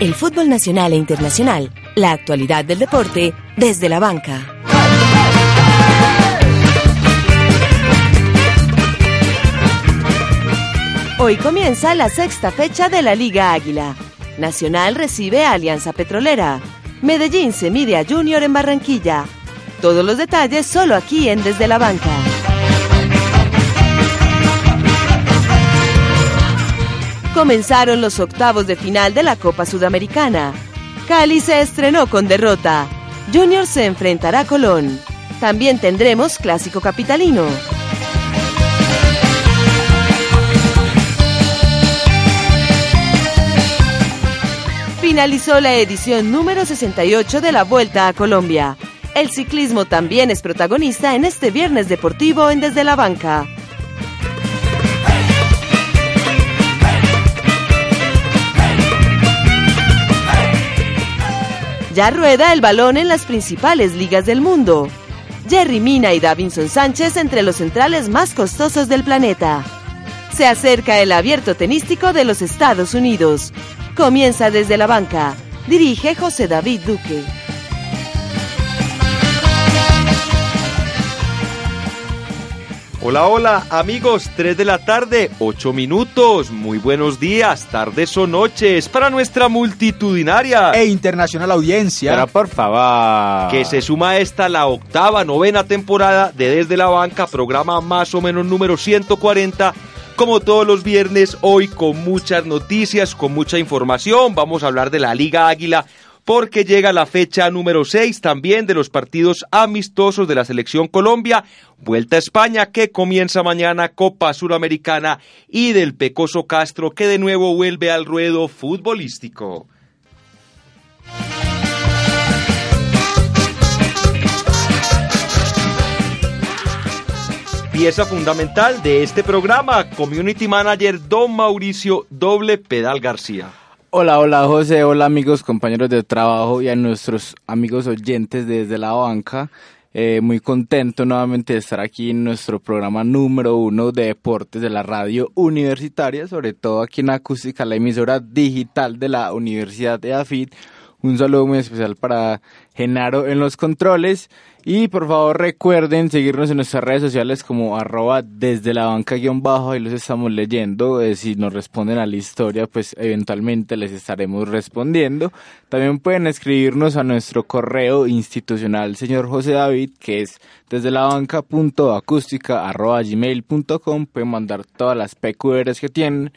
El fútbol nacional e internacional, la actualidad del deporte desde la banca. Hoy comienza la sexta fecha de la Liga Águila. Nacional recibe a Alianza Petrolera. Medellín se mide a Junior en Barranquilla. Todos los detalles solo aquí en Desde la Banca. Comenzaron los octavos de final de la Copa Sudamericana. Cali se estrenó con derrota. Junior se enfrentará a Colón. También tendremos Clásico Capitalino. Finalizó la edición número 68 de la Vuelta a Colombia. El ciclismo también es protagonista en este viernes deportivo en Desde la Banca. Ya rueda el balón en las principales ligas del mundo. Jerry Mina y Davinson Sánchez entre los centrales más costosos del planeta. Se acerca el abierto tenístico de los Estados Unidos. Comienza desde la banca. Dirige José David Duque. Hola, hola, amigos, 3 de la tarde, 8 minutos. Muy buenos días, tardes o noches para nuestra multitudinaria e internacional audiencia. Pero por favor. Que se suma a esta la octava, novena temporada de Desde la Banca, programa más o menos número 140. Como todos los viernes, hoy con muchas noticias, con mucha información. Vamos a hablar de la Liga Águila porque llega la fecha número 6 también de los partidos amistosos de la selección Colombia, Vuelta a España que comienza mañana, Copa Suramericana y del Pecoso Castro que de nuevo vuelve al ruedo futbolístico. Pieza fundamental de este programa, Community Manager Don Mauricio Doble Pedal García. Hola, hola José, hola amigos, compañeros de trabajo y a nuestros amigos oyentes desde la banca. Eh, muy contento nuevamente de estar aquí en nuestro programa número uno de deportes de la radio universitaria, sobre todo aquí en Acústica, la emisora digital de la Universidad de AFIT. Un saludo muy especial para Genaro en los controles y por favor recuerden seguirnos en nuestras redes sociales como arroba desde la banca guion bajo, ahí los estamos leyendo. Eh, si nos responden a la historia, pues eventualmente les estaremos respondiendo. También pueden escribirnos a nuestro correo institucional, señor José David, que es desde la banca punto acústica arroba gmail punto com. Pueden mandar todas las PQRs que tienen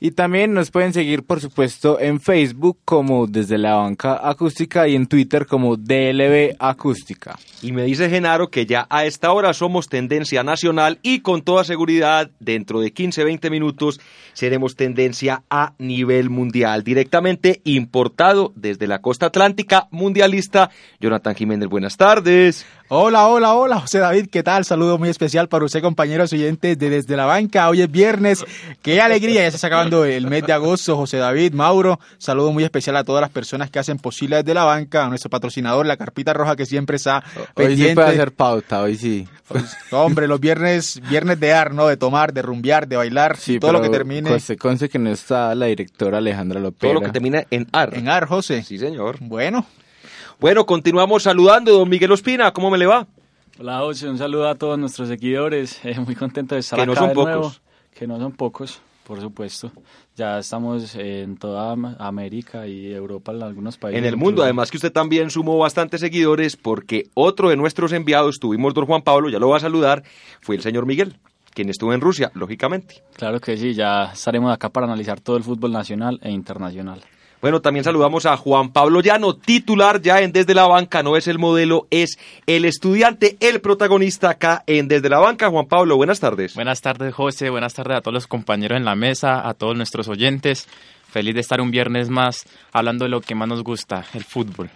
y también nos pueden seguir, por supuesto, en Facebook como desde la banca acústica y en Twitter como DLB Acústica. Y me dice Genaro que ya a esta hora somos tendencia nacional y con toda seguridad dentro de 15-20 minutos seremos tendencia a nivel mundial, directamente importado desde la costa atlántica mundialista. Jonathan Jiménez, buenas tardes. Hola, hola, hola, José David, ¿qué tal? Saludo muy especial para usted, compañeros oyentes de Desde la Banca. Hoy es viernes, qué alegría, ya se está acabando el mes de agosto, José David, Mauro. Saludo muy especial a todas las personas que hacen posible Desde la Banca, a nuestro patrocinador, la Carpita Roja, que siempre está pendiente. Hoy sí puede hacer pauta, hoy sí. hombre, los viernes, viernes de ar, ¿no? De tomar, de rumbear, de bailar, sí, todo lo que termine. Conste, conste que no está la directora Alejandra López. Todo lo que termina en ar. En ar, José. Sí, señor. Bueno. Bueno, continuamos saludando, don Miguel Ospina, ¿cómo me le va? Hola, José, un saludo a todos nuestros seguidores, eh, muy contento de estar que no acá son de pocos. nuevo. Que no son pocos, por supuesto. Ya estamos en toda América y Europa, en algunos países. En el mundo, incluso. además que usted también sumó bastantes seguidores porque otro de nuestros enviados, tuvimos don Juan Pablo, ya lo va a saludar, fue el señor Miguel, quien estuvo en Rusia, lógicamente. Claro que sí, ya estaremos acá para analizar todo el fútbol nacional e internacional. Bueno, también saludamos a Juan Pablo Llano, titular ya en Desde la Banca, no es el modelo, es el estudiante, el protagonista acá en Desde la Banca. Juan Pablo, buenas tardes. Buenas tardes, José, buenas tardes a todos los compañeros en la mesa, a todos nuestros oyentes. Feliz de estar un viernes más hablando de lo que más nos gusta, el fútbol.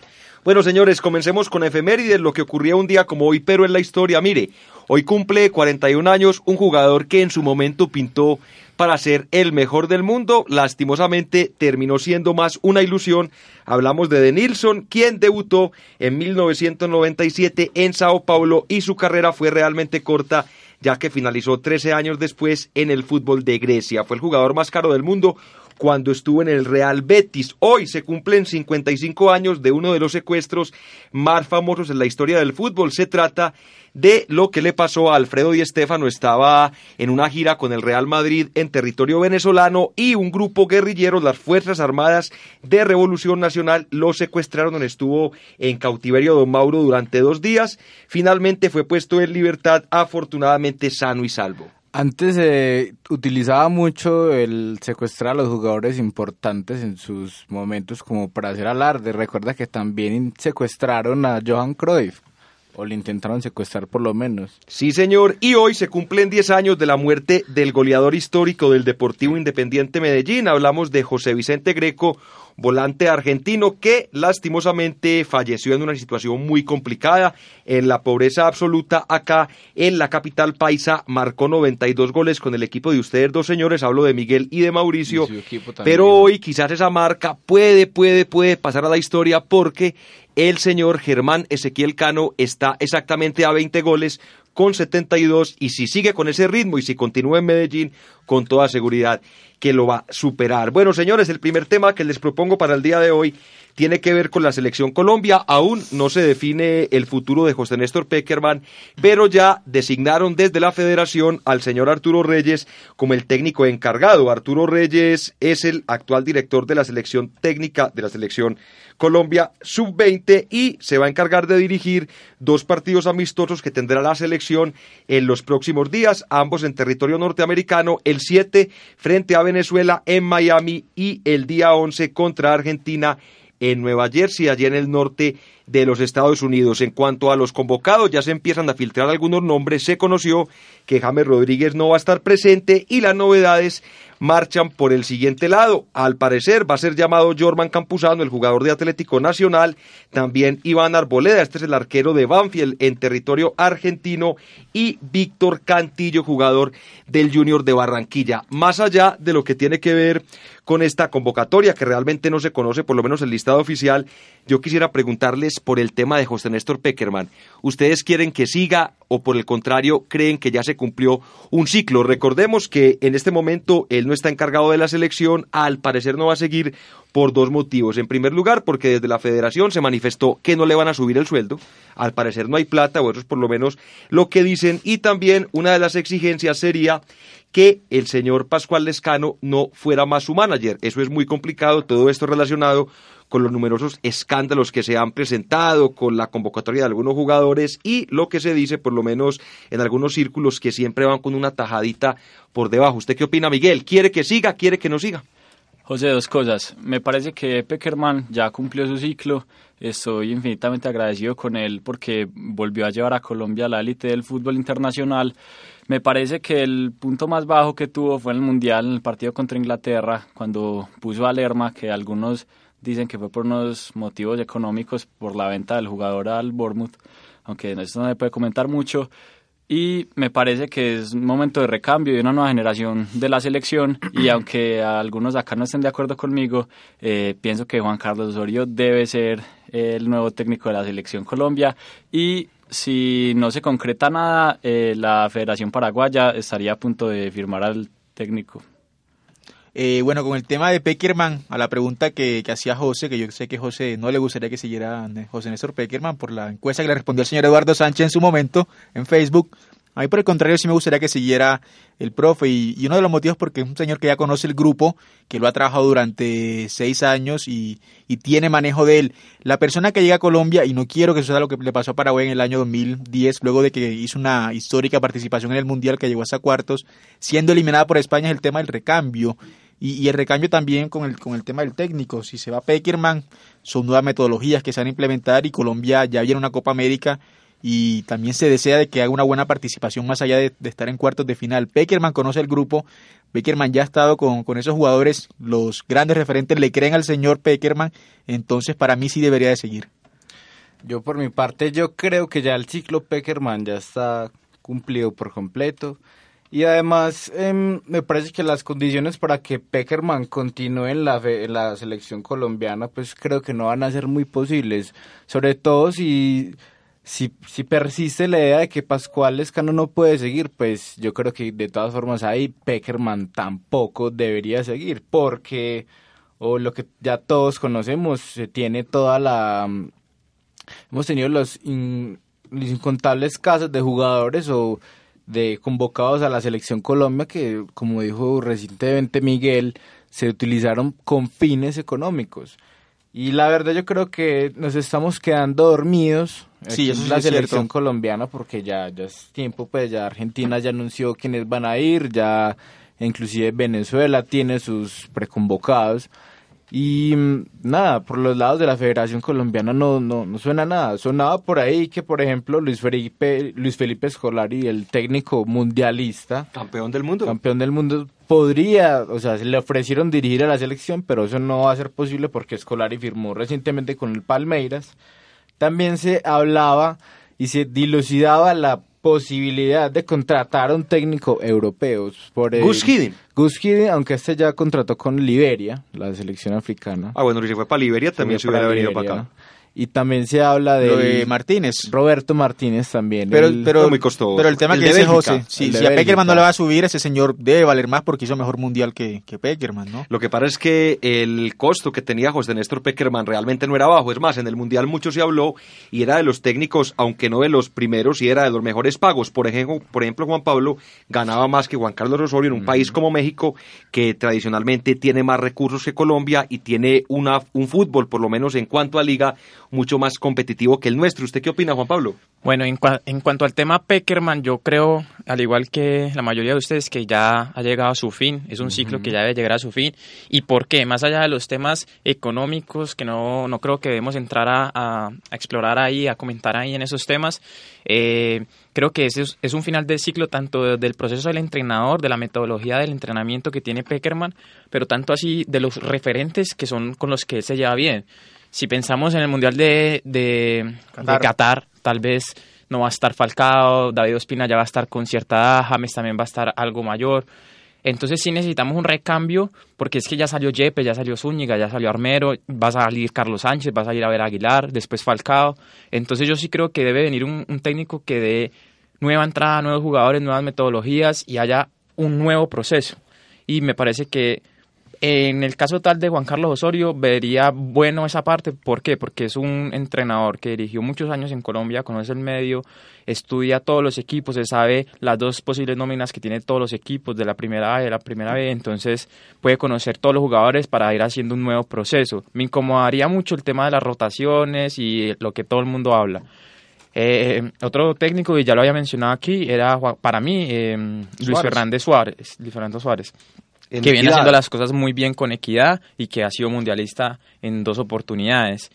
Bueno, señores, comencemos con efemérides, lo que ocurría un día como hoy, pero en la historia. Mire, hoy cumple 41 años un jugador que en su momento pintó para ser el mejor del mundo. Lastimosamente terminó siendo más una ilusión. Hablamos de De Nilsson, quien debutó en 1997 en Sao Paulo y su carrera fue realmente corta ya que finalizó 13 años después en el fútbol de Grecia. Fue el jugador más caro del mundo, cuando estuvo en el Real Betis. Hoy se cumplen 55 años de uno de los secuestros más famosos en la historia del fútbol. Se trata de lo que le pasó a Alfredo Di Stéfano. Estaba en una gira con el Real Madrid en territorio venezolano y un grupo guerrillero, las Fuerzas Armadas de Revolución Nacional, lo secuestraron. Donde estuvo en cautiverio don Mauro durante dos días. Finalmente fue puesto en libertad, afortunadamente sano y salvo. Antes se utilizaba mucho el secuestrar a los jugadores importantes en sus momentos como para hacer alarde. Recuerda que también secuestraron a Johan Cruyff. O le intentaron secuestrar por lo menos. Sí, señor. Y hoy se cumplen 10 años de la muerte del goleador histórico del Deportivo Independiente Medellín. Hablamos de José Vicente Greco, volante argentino que lastimosamente falleció en una situación muy complicada, en la pobreza absoluta acá en la capital paisa, marcó 92 goles con el equipo de ustedes dos señores, hablo de Miguel y de Mauricio, pero hoy quizás esa marca puede, puede, puede pasar a la historia porque el señor Germán Ezequiel Cano está exactamente a 20 goles con 72 y si sigue con ese ritmo y si continúa en Medellín, con toda seguridad que lo va a superar. Bueno, señores, el primer tema que les propongo para el día de hoy tiene que ver con la selección Colombia. Aún no se define el futuro de José Néstor Peckerman, pero ya designaron desde la federación al señor Arturo Reyes como el técnico encargado. Arturo Reyes es el actual director de la selección técnica de la selección Colombia sub-20 y se va a encargar de dirigir dos partidos amistosos que tendrá la selección en los próximos días, ambos en territorio norteamericano, el 7 frente a Venezuela en Miami y el día 11 contra Argentina en Nueva Jersey, allí en el norte de los Estados Unidos. En cuanto a los convocados, ya se empiezan a filtrar algunos nombres. Se conoció que James Rodríguez no va a estar presente y las novedades marchan por el siguiente lado. Al parecer va a ser llamado Jorman Campuzano, el jugador de Atlético Nacional, también Iván Arboleda, este es el arquero de Banfield en territorio argentino, y Víctor Cantillo, jugador del Junior de Barranquilla. Más allá de lo que tiene que ver con esta convocatoria, que realmente no se conoce, por lo menos el listado oficial, yo quisiera preguntarles por el tema de José Néstor Peckerman. ¿Ustedes quieren que siga o por el contrario creen que ya se cumplió un ciclo? Recordemos que en este momento él no está encargado de la selección, al parecer no va a seguir por dos motivos. En primer lugar, porque desde la federación se manifestó que no le van a subir el sueldo. Al parecer no hay plata, o eso es por lo menos lo que dicen. Y también una de las exigencias sería que el señor Pascual Lescano no fuera más su manager. Eso es muy complicado, todo esto relacionado con los numerosos escándalos que se han presentado, con la convocatoria de algunos jugadores y lo que se dice, por lo menos en algunos círculos, que siempre van con una tajadita por debajo. ¿Usted qué opina, Miguel? ¿Quiere que siga? ¿Quiere que no siga? José, dos cosas. Me parece que Peckerman ya cumplió su ciclo. Estoy infinitamente agradecido con él porque volvió a llevar a Colombia a la élite del fútbol internacional. Me parece que el punto más bajo que tuvo fue en el Mundial, en el partido contra Inglaterra, cuando puso a Lerma, que algunos dicen que fue por unos motivos económicos, por la venta del jugador al Bournemouth, aunque eso no se puede comentar mucho. Y me parece que es un momento de recambio y una nueva generación de la selección. Y aunque algunos acá no estén de acuerdo conmigo, eh, pienso que Juan Carlos Osorio debe ser el nuevo técnico de la selección Colombia. Y si no se concreta nada, eh, la Federación Paraguaya estaría a punto de firmar al técnico. Eh, bueno, con el tema de Peckerman, a la pregunta que, que, hacía José, que yo sé que José no le gustaría que siguiera José Néstor Peckerman por la encuesta que le respondió el señor Eduardo Sánchez en su momento en Facebook. A mí por el contrario sí me gustaría que siguiera el profe y, uno de los motivos porque es un señor que ya conoce el grupo, que lo ha trabajado durante seis años y, y, tiene manejo de él. La persona que llega a Colombia, y no quiero que suceda lo que le pasó a Paraguay en el año 2010, luego de que hizo una histórica participación en el Mundial que llegó hasta cuartos, siendo eliminada por España, es el tema del recambio Y, el recambio también con el, con el tema del técnico. Si se va Peckerman, son nuevas metodologías que se van a implementar y Colombia ya viene una Copa América y también se desea de que haga una buena participación más allá de, estar en cuartos de final. Peckerman conoce el grupo, Peckerman ya ha estado con, con, esos jugadores, los grandes referentes le creen al señor Peckerman, entonces para mí sí debería de seguir. Yo por mi parte, yo creo que ya el ciclo Peckerman ya está cumplido por completo. Y además, em, me parece que las condiciones para que Peckerman continúe en la, en la selección colombiana, pues creo que no van a ser muy posibles. Sobre todo si si, si persiste la idea de que Pascual Escano no puede seguir, pues yo creo que de todas formas ahí Peckerman tampoco debería seguir, porque, o lo que ya todos conocemos, se tiene toda la... Mm, hemos tenido los, los incontables casos de jugadores o de convocados a la selección Colombia que, como dijo recientemente Miguel, se utilizaron con fines económicos. Y la verdad yo creo que nos estamos quedando dormidos. Sí, eso es la selección colombiana porque ya, ya es tiempo, pues ya Argentina ya anunció quiénes van a ir, ya inclusive Venezuela tiene sus preconvocados. Y mm, nada, por los lados de la Federación Colombiana no, no, no suena nada. Sonaba por ahí que, por ejemplo, Luis Felipe, Luis Felipe Scolari, el técnico mundialista. Campeón del mundo. Campeón del mundo. Podría, o sea, se le ofrecieron dirigir a la selección, pero eso no va a ser posible porque Scolari firmó recientemente con el Palmeiras. También se hablaba y se dilucidaba la posibilidad de contratar a un técnico europeo. Por Gus Hiddink. Gus Hiddink, aunque este ya contrató con Liberia, la selección africana. Ah, bueno, si fue para Liberia también se hubiera venido para acá. Y también se habla de, Martínez. Roberto Martínez también. Pero, pero, muy costoso. pero el tema que dice José, si, a Peckerman no le va a subir, ese señor debe valer más porque hizo mejor mundial que, que Peckerman, ¿no? Lo que pasa es que el costo que tenía José Néstor Peckerman realmente no era bajo. Es más, en el mundial mucho se habló y era de los técnicos, aunque no de los primeros, y era de los mejores pagos. Por ejemplo, por ejemplo Juan Pablo ganaba más que Juan Carlos Osorio en un país como México, que tradicionalmente tiene más recursos que Colombia y tiene una, un fútbol, por lo menos en cuanto a liga, mucho más competitivo que el nuestro. ¿Usted qué opina, Juan Pablo? Bueno, en, en, cuanto al tema Peckerman, yo creo, al igual que la mayoría de ustedes, que ya ha llegado a su fin, es un ciclo que ya debe llegar a su fin. ¿Y por qué? Más allá de los temas económicos, que no, no creo que debemos entrar a, a, explorar ahí, a comentar ahí en esos temas, eh, creo que ese es, es, un final de ciclo tanto del proceso del entrenador, de la metodología del entrenamiento que tiene Peckerman, pero tanto así de los referentes que son con los que él se lleva bien si pensamos en el Mundial de, de, Qatar. tal vez no va a estar Falcao, David Ospina ya va a estar con cierta edad, James también va a estar algo mayor. Entonces sí necesitamos un recambio, porque es que ya salió Yepe, ya salió Zúñiga, ya salió Armero, va a salir Carlos Sánchez, va a salir a ver Aguilar, después Falcao. Entonces yo sí creo que debe venir un, un técnico que dé nueva entrada, nuevos jugadores, nuevas metodologías y haya un nuevo proceso. Y me parece que en el caso tal de Juan Carlos Osorio, vería bueno esa parte. ¿Por qué? Porque es un entrenador que dirigió muchos años en Colombia, conoce el medio, estudia todos los equipos, se sabe las dos posibles nóminas que tiene todos los equipos de la primera A y de la primera B, entonces puede conocer todos los jugadores para ir haciendo un nuevo proceso. Me incomodaría mucho el tema de las rotaciones y lo que todo el mundo habla. Eh, otro técnico, y ya lo había mencionado aquí, era para mí eh, Luis Fernández Suárez. Luis Fernando Suárez que viene haciendo las cosas muy bien con equidad y que ha sido mundialista en dos oportunidades.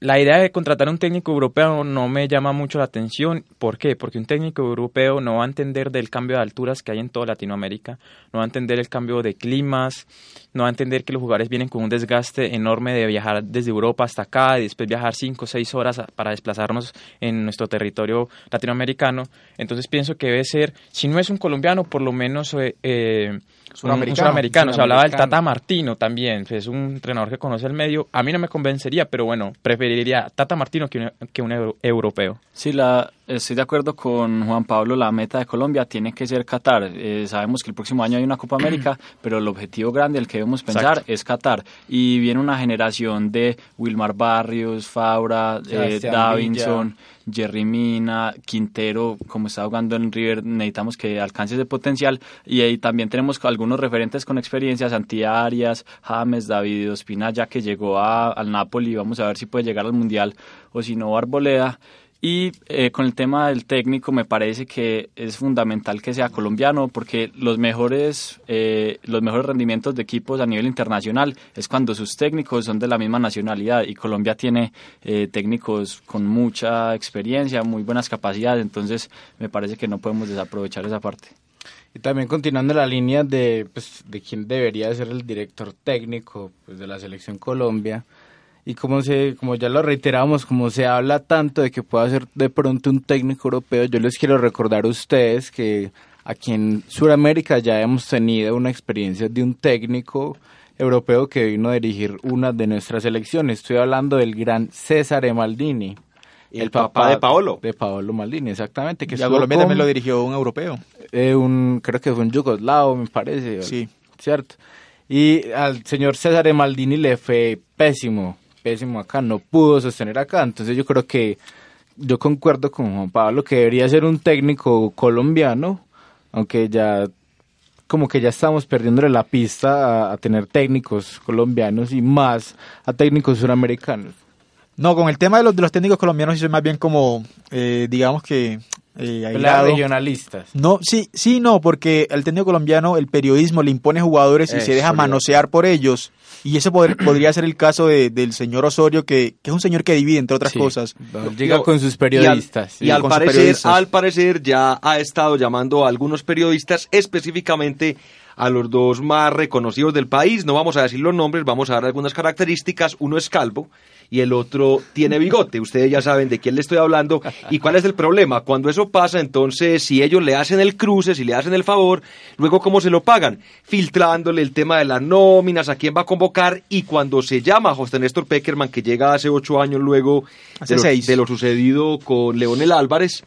La idea de contratar a un técnico europeo no me llama mucho la atención. ¿Por qué? Porque un técnico europeo no va a entender del cambio de alturas que hay en toda Latinoamérica, no va a entender el cambio de climas, no va a entender que los jugadores vienen con un desgaste enorme de viajar desde Europa hasta acá y después viajar cinco o seis horas para desplazarnos en nuestro territorio latinoamericano. Entonces pienso que debe ser, si no es un colombiano, por lo menos eh, eh Suramericano. Se hablaba del Tata Martino también, es un entrenador que conoce el medio. A mí no me convencería, pero bueno, preferiría Tata Martino que un, que un europeo. Sí, la, estoy de acuerdo con Juan Pablo, la meta de Colombia tiene que ser Qatar. Eh, sabemos que el próximo año hay una Copa América, pero el objetivo grande, el que debemos pensar, es Qatar. Y viene una generación de Wilmar Barrios, Faura, eh, Davinson. Jerry Mina, Quintero, como está jugando en River, necesitamos que alcance ese potencial. Y ahí también tenemos algunos referentes con experiencia, Santi Arias, James, David Ospina, ya que llegó a, al Napoli, vamos a ver si puede llegar al Mundial, o si no, Arboleda. Y eh, con el tema del técnico me parece que es fundamental que sea colombiano porque los mejores, eh, los mejores rendimientos de equipos a nivel internacional es cuando sus técnicos son de la misma nacionalidad y Colombia tiene eh, técnicos con mucha experiencia, muy buenas capacidades, entonces me parece que no podemos desaprovechar esa parte. Y también continuando la línea de, pues, de quién debería ser el director técnico pues, de la selección Colombia, y como se como ya lo reiteramos como se habla tanto de que pueda ser de pronto un técnico europeo yo les quiero recordar a ustedes que aquí en Sudamérica ya hemos tenido una experiencia de un técnico europeo que vino a dirigir una de nuestras elecciones estoy hablando del gran César Maldini el, papá, de Paolo. de Paolo Maldini exactamente que y a Colombia también lo dirigió un europeo. eh, un creo que fue un yugoslavo me parece sí. cierto y al señor César Maldini le fue pésimo pésimo acá, no pudo sostener acá. Entonces yo creo que yo concuerdo con Juan Pablo que debería ser un técnico colombiano, aunque ya como que ya estamos perdiéndole la pista a, tener técnicos colombianos y más a técnicos suramericanos. No, con el tema de los, de los técnicos colombianos, soy más bien como, eh, digamos que eh, regionalistas. No, sí, sí, no, porque el técnico colombiano, el periodismo le impone jugadores y se deja manosear por ellos. Y ese podría ser el caso de, del señor Osorio, que, que, es un señor que divide, entre otras cosas. Llega con sus periodistas. Y al, parecer, al parecer ya ha estado llamando a algunos periodistas específicamente a los dos más reconocidos del país. No vamos a decir los nombres, vamos a dar algunas características. Uno es calvo y el otro tiene bigote. Ustedes ya saben de quién le estoy hablando y cuál es el problema. Cuando eso pasa, entonces, si ellos le hacen el cruce, si le hacen el favor, luego cómo se lo pagan, filtrándole el tema de las nóminas, a quién va a convocar y cuando se llama a José Néstor Peckerman, que llega hace ocho años luego de lo, de lo sucedido con Leonel Álvarez,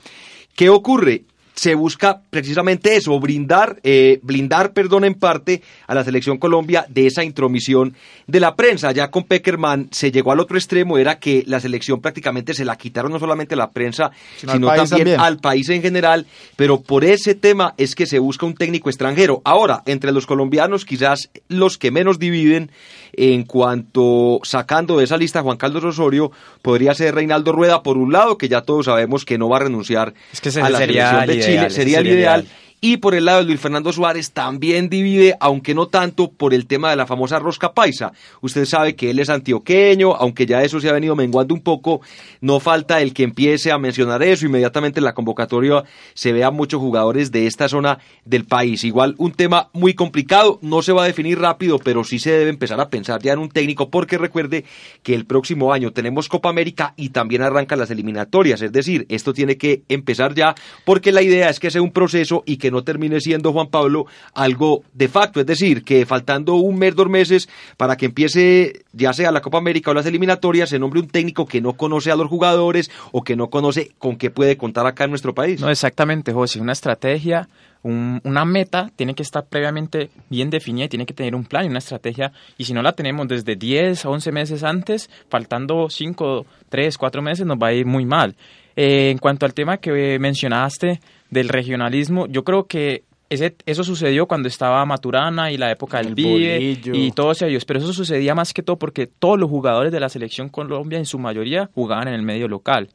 ¿qué ocurre? Se busca precisamente eso, brindar, eh, blindar, perdón, en parte a la selección Colombia de esa intromisión de la prensa. Ya con Peckerman se llegó al otro extremo, era que la selección prácticamente se la quitaron no solamente a la prensa, sino, también, al país en general, pero por ese tema es que se busca un técnico extranjero. Ahora, entre los colombianos, quizás los que menos dividen en cuanto sacando de esa lista Juan Carlos Osorio, podría ser Reinaldo Rueda por un lado, que ya todos sabemos que no va a renunciar a la selección de Chile, sería, el ideal y por el lado de Luis Fernando Suárez también divide, aunque no tanto por el tema de la famosa rosca paisa. Usted sabe que él es antioqueño, aunque ya eso se ha venido menguando un poco, no falta el que empiece a mencionar eso. Inmediatamente en la convocatoria se vean muchos jugadores de esta zona del país. Igual un tema muy complicado, no se va a definir rápido, pero sí se debe empezar a pensar ya en un técnico, porque recuerde que el próximo año tenemos Copa América y también arrancan las eliminatorias. Es decir, esto tiene que empezar ya, porque la idea es que sea un proceso y que no termine siendo Juan Pablo algo de facto, es decir, que faltando un mes, dos meses para que empiece ya sea la Copa América o las eliminatorias, se nombre un técnico que no conoce a los jugadores o que no conoce con qué puede contar acá en nuestro país. No, exactamente, José, una estrategia una meta tiene que estar previamente bien definida y tiene que tener un plan y una estrategia. Y si no la tenemos desde 10 a 11 meses antes, faltando 5, 3, 4 meses, nos va a ir muy mal. Eh, en cuanto al tema que mencionaste del regionalismo, yo creo que ese, eso sucedió cuando estaba Maturana y la época del Pibe y todos ellos, pero eso sucedía más que todo porque todos los jugadores de la selección Colombia en su mayoría jugaban en el medio local.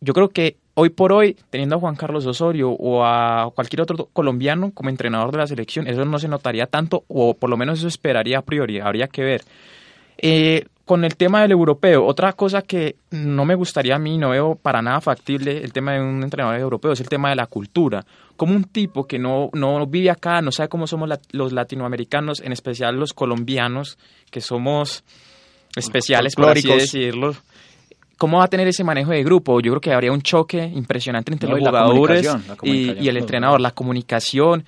Yo creo que hoy por hoy, teniendo a Juan Carlos Osorio o a cualquier otro colombiano como entrenador de la selección, eso no se notaría tanto o por lo menos eso esperaría a priori, habría que ver. Eh, con el tema del europeo, otra cosa que no me gustaría a mí, no veo para nada factible el tema de un entrenador europeo, es el tema de la cultura. Como un tipo que no, no vive acá, no sabe cómo somos los latinoamericanos, en especial los colombianos, que somos especiales, por así decirlo. ¿Cómo va a tener ese manejo de grupo? Yo creo que habría un choque impresionante entre los jugadores y, y, el entrenador, la comunicación.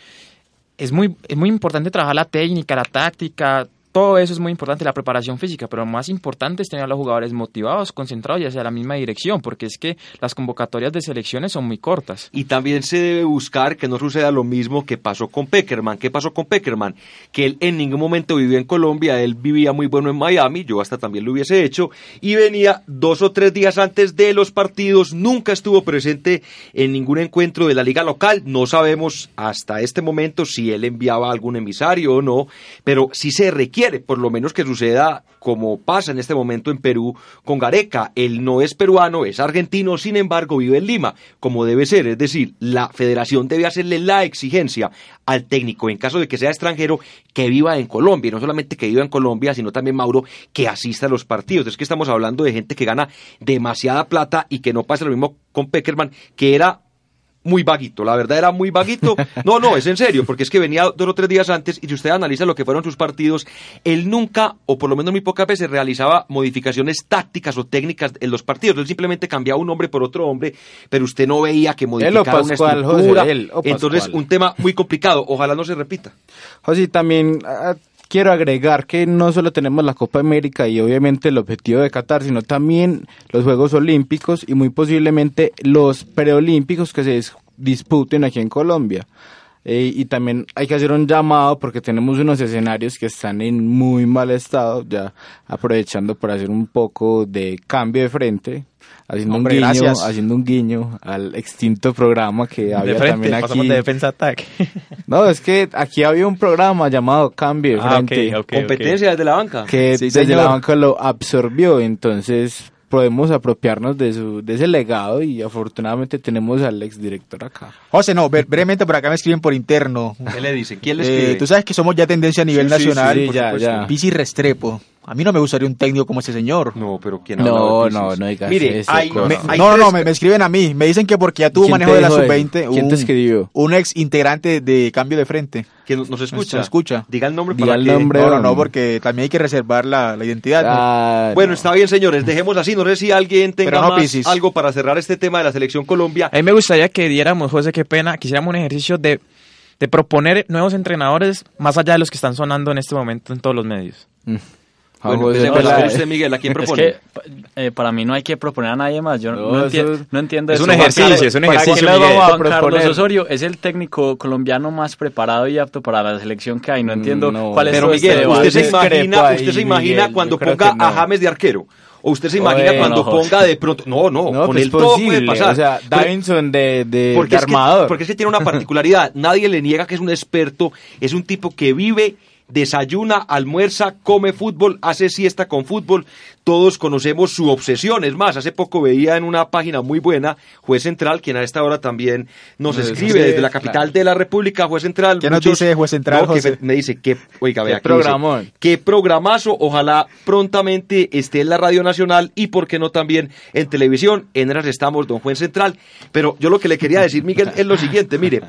Es muy, es muy importante trabajar la técnica, la táctica, todo eso es muy importante, la preparación física, pero lo más importante es tener a los jugadores motivados, concentrados y hacia la misma dirección, porque es que las convocatorias de selecciones son muy cortas. Y también se debe buscar que no suceda lo mismo que pasó con Peckerman. ¿Qué pasó con Peckerman? Que él en ningún momento vivió en Colombia, él vivía muy bueno en Miami, yo hasta también lo hubiese hecho, y venía dos o tres días antes de los partidos, nunca estuvo presente en ningún encuentro de la liga local, no sabemos hasta este momento si él enviaba algún emisario o no, pero sí se requiere quiere por lo menos que suceda como pasa en este momento en Perú con Gareca. Él no es peruano, es argentino, sin embargo vive en Lima, como debe ser. Es decir, la federación debe hacerle la exigencia al técnico, en caso de que sea extranjero, que viva en Colombia. Y no solamente que viva en Colombia, sino también, Mauro, que asista a los partidos. Es que estamos hablando de gente que gana demasiada plata y que no pasa lo mismo con Peckerman, que era muy vaguito, la verdad era muy vaguito. No, no, es en serio, porque es que venía dos o tres días antes y si usted analiza lo que fueron sus partidos, él nunca, o por lo menos muy pocas veces, realizaba modificaciones tácticas o técnicas en los partidos. Él simplemente cambiaba un hombre por otro hombre, pero usted no veía que modificaba una estructura. Entonces, un tema muy complicado. Ojalá no se repita. José, también ah, quiero agregar que no solo tenemos la Copa América y obviamente el objetivo de Qatar, sino también los Juegos Olímpicos y muy posiblemente los preolímpicos que se disputen aquí en Colombia. Eh, y también hay que hacer un llamado porque tenemos unos escenarios que están en muy mal estado, ya aprovechando para hacer un poco de cambio de frente, haciendo un guiño, haciendo un guiño al extinto programa que había también aquí. de defensa ataque. no, es que aquí había un programa llamado Cambio de ah, frente. Competencia desde la banca. Que desde la banca lo absorbió, entonces podemos apropiarnos de, su, de ese legado y afortunadamente tenemos al exdirector acá. José, no, brevemente por acá me escriben por interno. ¿Qué le dicen? ¿Quién le eh, escribe? tú sabes que somos ya tendencia a nivel nacional. Sí, ya, ya. Pisi Restrepo. A mí no me gustaría un técnico como ese señor. No, pero ¿quién habla No, no, no digas Mire, hay, no, no, me, escriben a mí. Me dicen que porque ya tuvo manejo de la sub-20. ¿Quién te escribió? Un ex integrante de Cambio de Frente. Que nos, escucha. Nos escucha. Diga el nombre Diga el nombre. No, no, no, porque también hay que reservar la, la identidad. Ah, bueno, está bien, señores. Dejemos así. No sé si alguien tenga más algo para cerrar este tema de la Selección Colombia. A mí me gustaría que diéramos, José, qué pena, quisiéramos un ejercicio de, de proponer nuevos entrenadores más allá de los que están sonando en este momento en todos los medios. Mm. Bueno, usted, Miguel, ¿a quién propone? Es que eh, para mí no hay que proponer a nadie más. Yo no, entiendo es un ejercicio, es un ejercicio. Juan Carlos Osorio es el técnico colombiano más preparado y apto para la selección que hay. No entiendo cuál es Pero Miguel, usted se imagina, usted se imagina cuando ponga a James de arquero. O usted se imagina cuando ponga de pronto. No, no, con pues el todo puede pasar. O sea, Davinson de, de, porque armador. porque es que tiene una particularidad. Nadie le niega que es un experto. Es un tipo que vive desayuna, almuerza, come fútbol, hace siesta con fútbol. Todos conocemos su obsesión. Es más, hace poco veía en una página muy buena, Juez Central, quien a esta hora también nos escribe desde la capital de la República, Juez Central. ¿Qué nos dice Juez Central? me dice que, oiga, vea, ¿Qué? Qué programazo. Ojalá prontamente esté en la Radio Nacional y, por qué no, también en televisión. En ERAS estamos, don Juez Central. Pero yo lo que le quería decir, Miguel, es lo siguiente. Mire,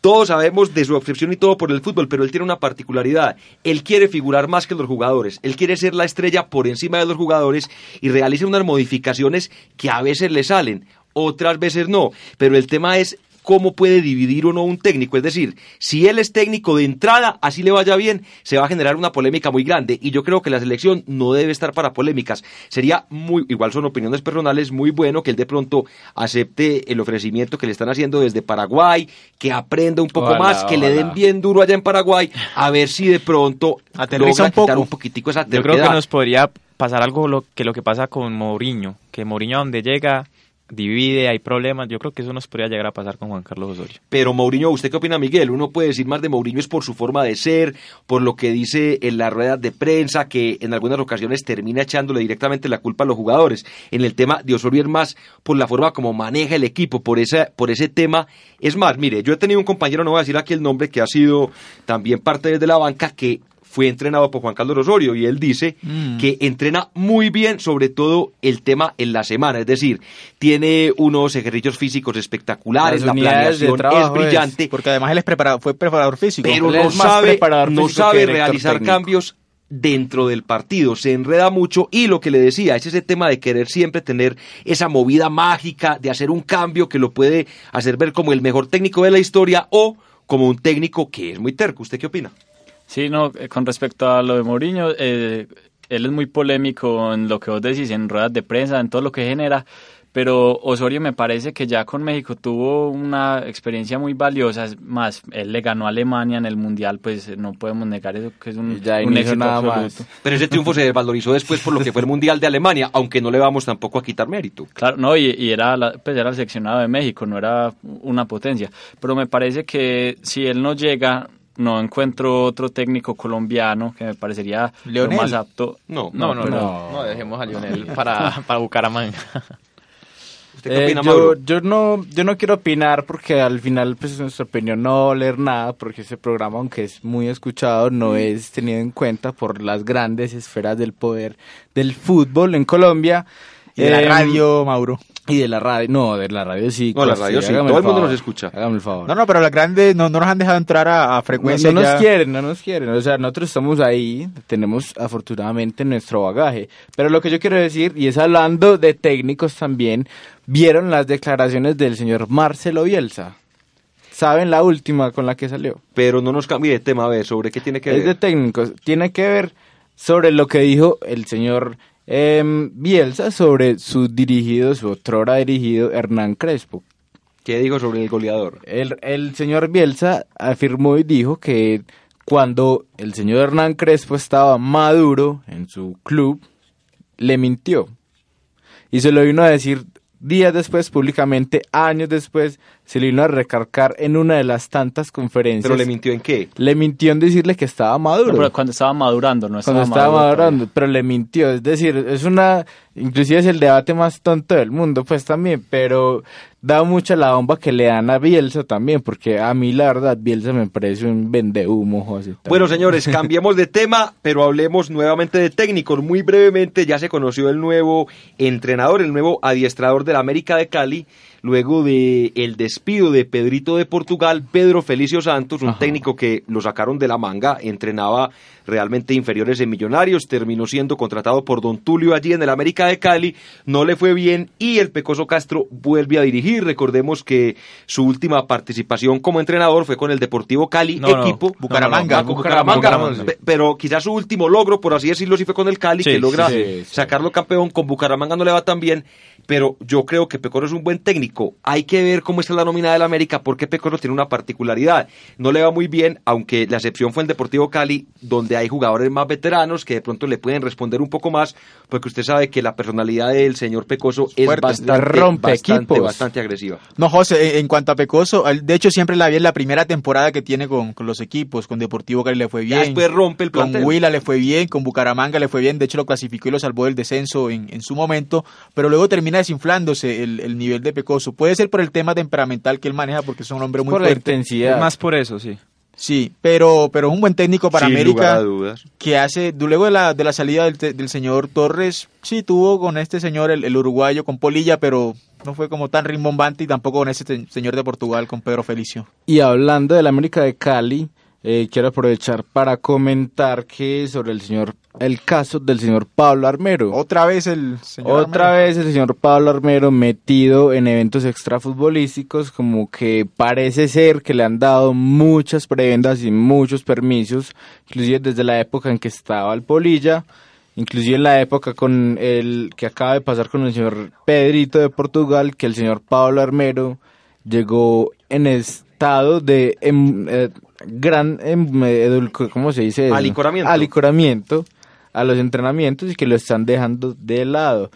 todos sabemos de su obsesión y todo por el fútbol, pero él tiene una particularidad. Él quiere figurar más que los jugadores. Él quiere ser la estrella por encima de los jugadores y realiza unas modificaciones que a veces le salen, otras veces no. Pero el tema es cómo puede dividir o no un técnico. Es decir, si él es técnico de entrada, así le vaya bien, se va a generar una polémica muy grande. Y yo creo que la selección no debe estar para polémicas. Sería muy, igual son opiniones personales, muy bueno que él de pronto acepte el ofrecimiento que le están haciendo desde Paraguay, que aprenda un poco más, que le den bien duro allá en Paraguay, a ver si de pronto aterriza un poco. un poquitico esa Yo creo que nos podría pasar algo lo, que lo que pasa con Mourinho, que Mourinho donde llega divide, hay problemas. Yo creo que eso nos podría llegar a pasar con Juan Carlos Osorio. Pero Mourinho, ¿usted qué opina, Miguel? Uno puede decir más de Mourinho es por su forma de ser, por lo que dice en las ruedas de prensa, que en algunas ocasiones termina echándole directamente la culpa a los jugadores. En el tema de Osorio es más por la forma como maneja el equipo, por, esa, por ese tema. Es más, mire, yo he tenido un compañero, no voy a decir aquí el nombre, que ha sido también parte de la banca, que fue entrenado por Juan Carlos Osorio y él dice mm. que entrena muy bien, sobre todo el tema en la semana, es decir, tiene unos ejercicios físicos espectaculares, la planeación es brillante. porque además él es preparado, fue preparador físico. Pero no sabe, no sabe realizar cambios dentro del partido, se enreda mucho y lo que le decía es ese tema de querer siempre tener esa movida mágica, de hacer un cambio que lo puede hacer ver como el mejor técnico de la historia o como un técnico que es muy terco. ¿Usted qué opina? Sí, no, eh, con respecto a lo de Mourinho, eh, él es muy polémico en lo que vos decís, en ruedas de prensa, en todo lo que genera, pero Osorio me parece que ya con México tuvo una experiencia muy valiosa, es más, él le ganó a Alemania en el Mundial, pues no podemos negar eso, que es un, ya un éxito nada Más. Pero ese triunfo se valorizó después por lo que fue el Mundial de Alemania, aunque no le vamos tampoco a quitar mérito. Claro, no, y, era, pues era el seleccionado de México, no era una potencia, pero me parece que si él no llega no encuentro otro técnico colombiano que me parecería Leonel. lo más apto. No, No, no, pero- no, no, dejemos a Lionel para, para Bucaramanga. ¿Usted qué Eh, opina, yo, Mauro? yo no yo no quiero opinar porque al final pues nuestra opinión no va a oler nada porque ese programa aunque es muy escuchado no es tenido en cuenta por las grandes esferas del poder del fútbol en Colombia Y de la Em, radio, Mauro. Y de la radio no de la radio sí No, la pues, radio sí, todo el mundo favor, nos escucha. hágame el favor No, no, pero las grandes no, no nos han dejado entrar a, a frecuencia. no, no ya. nos quieren, no nos quieren. O sea, nosotros estamos ahí, tenemos afortunadamente nuestro bagaje. Pero lo que yo quiero decir, y es hablando de técnicos también, vieron las declaraciones del señor Marcelo Bielsa. ¿Saben la última con la que salió? Pero no nos cambie de tema, a ver, ¿sobre qué tiene que Es de ver? técnicos. Tiene que ver sobre lo que dijo el señor em, Bielsa sobre su dirigido, su otrora dirigido Hernán Crespo. ¿Qué dijo sobre el goleador? El, el señor Bielsa afirmó y dijo que cuando el señor Hernán Crespo estaba maduro en su club, le mintió. Y se lo vino a decir días después, públicamente, años después, se le vino a recargar en una de las tantas conferencias. ¿Pero le mintió en qué? Le mintió en decirle que estaba maduro. No, pero cuando estaba madurando, no estaba cuando estaba maduro madurando, todavía. pero le mintió. Es decir, es una, inclusive es el debate más tonto del mundo, pues también, pero da mucha la bomba que le dan a Bielsa también, porque a mí la verdad Bielsa me parece un vendehumo, José. Bueno, señores, cambiemos de tema, pero hablemos nuevamente de técnicos. Muy brevemente, ya se conoció el nuevo entrenador, el nuevo adiestrador del América de Cali, luego de el despido de Pedrito de Portugal, Pedro Felicio Santos, un Ajá. técnico que lo sacaron de la manga, entrenaba realmente inferiores en Millonarios, terminó siendo contratado por Don Tulio allí en el América de Cali, no le fue bien y el Pecoso Castro vuelve a dirigir. Recordemos que su última participación como entrenador fue con el Deportivo Cali, No, no, equipo Bucaramanga, con Bucaramanga, Bucaramanga, Bucaramanga. Pe- pero quizás su último logro, por así decirlo, sí fue con el Cali, Sí, que logra sí, sí, sí. sacarlo campeón. Con Bucaramanga no le va tan bien, pero yo creo que Pecoro es un buen técnico. Hay que ver cómo está la nómina del América, porque Pecoro tiene una particularidad. No le va muy bien, aunque la excepción fue el Deportivo Cali, donde hay jugadores más veteranos que de pronto le pueden responder un poco más, porque usted sabe que la personalidad del señor Pecoso es Fuerte, bastante, rompe bastante, bastante agresiva. No, José, en- cuanto a Pecoso, de hecho siempre la vi en la primera temporada que tiene con, con los equipos, con Deportivo Cali le fue Ya bien. después rompe el Con plantel. Huila le fue bien, con Bucaramanga le fue bien, de hecho lo clasificó y lo salvó del descenso en, en su momento, pero luego termina desinflándose el, el nivel de Pecoso. Puede ser por el tema temperamental que él maneja, porque es un hombre muy por la fuerte. intensidad. Más por eso, sí. Sí, pero, pero es un buen técnico para Sin lugar América a dudas. que hace, luego de la, de la salida del, te- del señor Torres, sí tuvo con este señor, el, el uruguayo, con Polilla, pero no fue como tan rimbombante y tampoco con ese te- señor de Portugal, con Pedro Felicio. Y hablando de la América de Cali, eh, quiero aprovechar para comentar que sobre el señor, el caso del señor Pablo Armero. Otra vez el señor Otra Armero. vez el señor Pablo Armero metido en eventos extrafutbolísticos, como que parece ser que le han dado muchas prebendas y muchos permisos, inclusive desde la época en que estaba el Polilla, inclusive en la época con el que acaba de pasar con el señor Pedrito de Portugal, que el señor Pablo Armero llegó en estado de em, eh, gran em, ¿cómo se dice? eso? Alicoramiento. Alicoramiento a los entrenamientos y que lo están dejando de lado.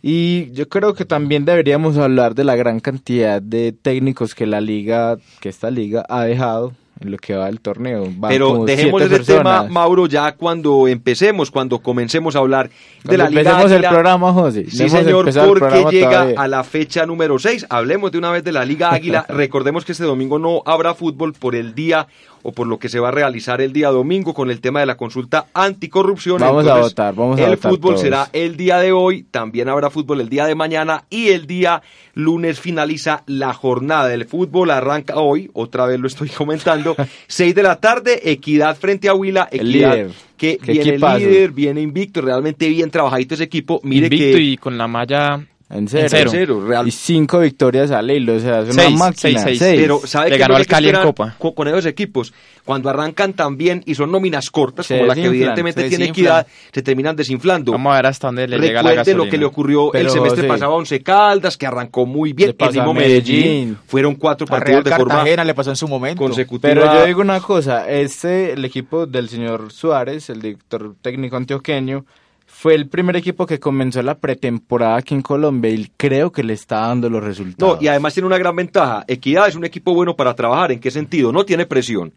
Y yo creo que también deberíamos hablar de la gran cantidad de técnicos que la liga, que esta liga ha dejado en lo que va del torneo. Van Pero dejemos ese tema, personas. Mauro, ya cuando empecemos, cuando comencemos a hablar de Cuando la Liga empecemos el Águila. programa, José. Sí, señor, porque llega todavía. a la fecha número 6. Hablemos de una vez de la Liga Águila. Recordemos que este domingo no habrá fútbol por el día o por lo que se va a realizar el día domingo con el tema de la consulta anticorrupción. Vamos a votar, vamos a El votar fútbol todos. será el día de hoy, también habrá fútbol el día de mañana y el día lunes finaliza la jornada del fútbol. Arranca hoy, otra vez lo estoy comentando, 6 de la tarde, Equidad frente a Huila. El Equidad líder. que viene equipazo. líder, viene invicto, realmente bien trabajadito ese equipo. Mire Invicto que y con la malla En cero. cero. cero, real- Y cinco victorias al hilo, o sea, es una Seis, máquina. seis, seis. Pero ¿sabe Le ganó al que Cali en Copa. co- Con, esos equipos, cuando arrancan tan bien y son nóminas cortas, Se como la que evidentemente tiene equidad, se terminan desinflando. Vamos a ver hasta dónde le llega la Recuerde gasolina. lo que le ocurrió el semestre pasado a Once Caldas, que arrancó muy bien. le El pasó mismo a Medellín. Medellín. Fueron cuatro A partidos Real de forma Cartagena le pasó en su momento. consecutiva. Pero yo digo una cosa, este, el equipo del señor Suárez, el director técnico antioqueño, fue el primer equipo que comenzó la pretemporada aquí en Colombia y creo que le está dando los resultados. No, y además tiene una gran ventaja. Equidad es un equipo bueno para trabajar. ¿En qué sentido? No tiene presión.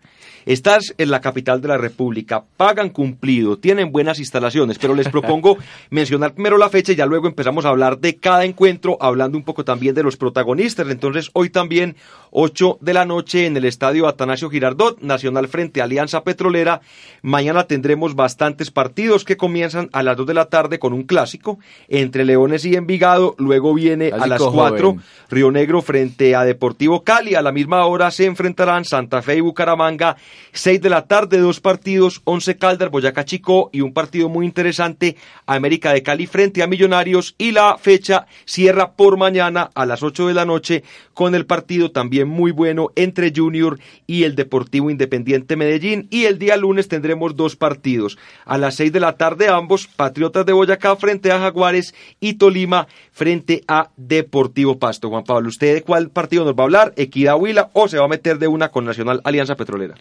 Estás en la capital de la República, pagan cumplido, tienen buenas instalaciones, pero les propongo mencionar primero la fecha y ya luego empezamos a hablar de cada encuentro, hablando un poco también de los protagonistas. Entonces, hoy también, 8 de la noche en el estadio Atanasio Girardot, Nacional frente a Alianza Petrolera. Mañana tendremos bastantes partidos que comienzan a las 2 de la tarde con un clásico entre Leones y Envigado. Luego viene a las 4 Río Negro frente a Deportivo Cali. A la misma hora se enfrentarán Santa Fe y Bucaramanga 6 de la tarde, dos partidos, 11 Caldas, Boyacá Chico y un partido muy interesante, América de Cali frente a Millonarios y la fecha cierra por mañana a las 8 de la noche con el partido también muy bueno entre Junior y el Deportivo Independiente Medellín y el día lunes tendremos dos partidos, a las 6 de la tarde ambos, Patriotas de Boyacá frente a Jaguares y Tolima frente a Deportivo Pasto. Juan Pablo, ¿usted de cuál partido nos va a hablar? ¿Equidad Huila o se va a meter de una con Nacional Alianza Petrolera?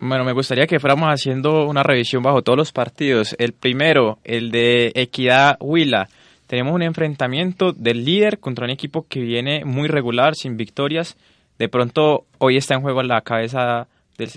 Bueno, me gustaría que fuéramos haciendo una revisión bajo todos los partidos. El primero, el de Equidad Huila. Tenemos un enfrentamiento del líder contra un equipo que viene muy regular, sin victorias. De pronto, hoy está en juego la cabeza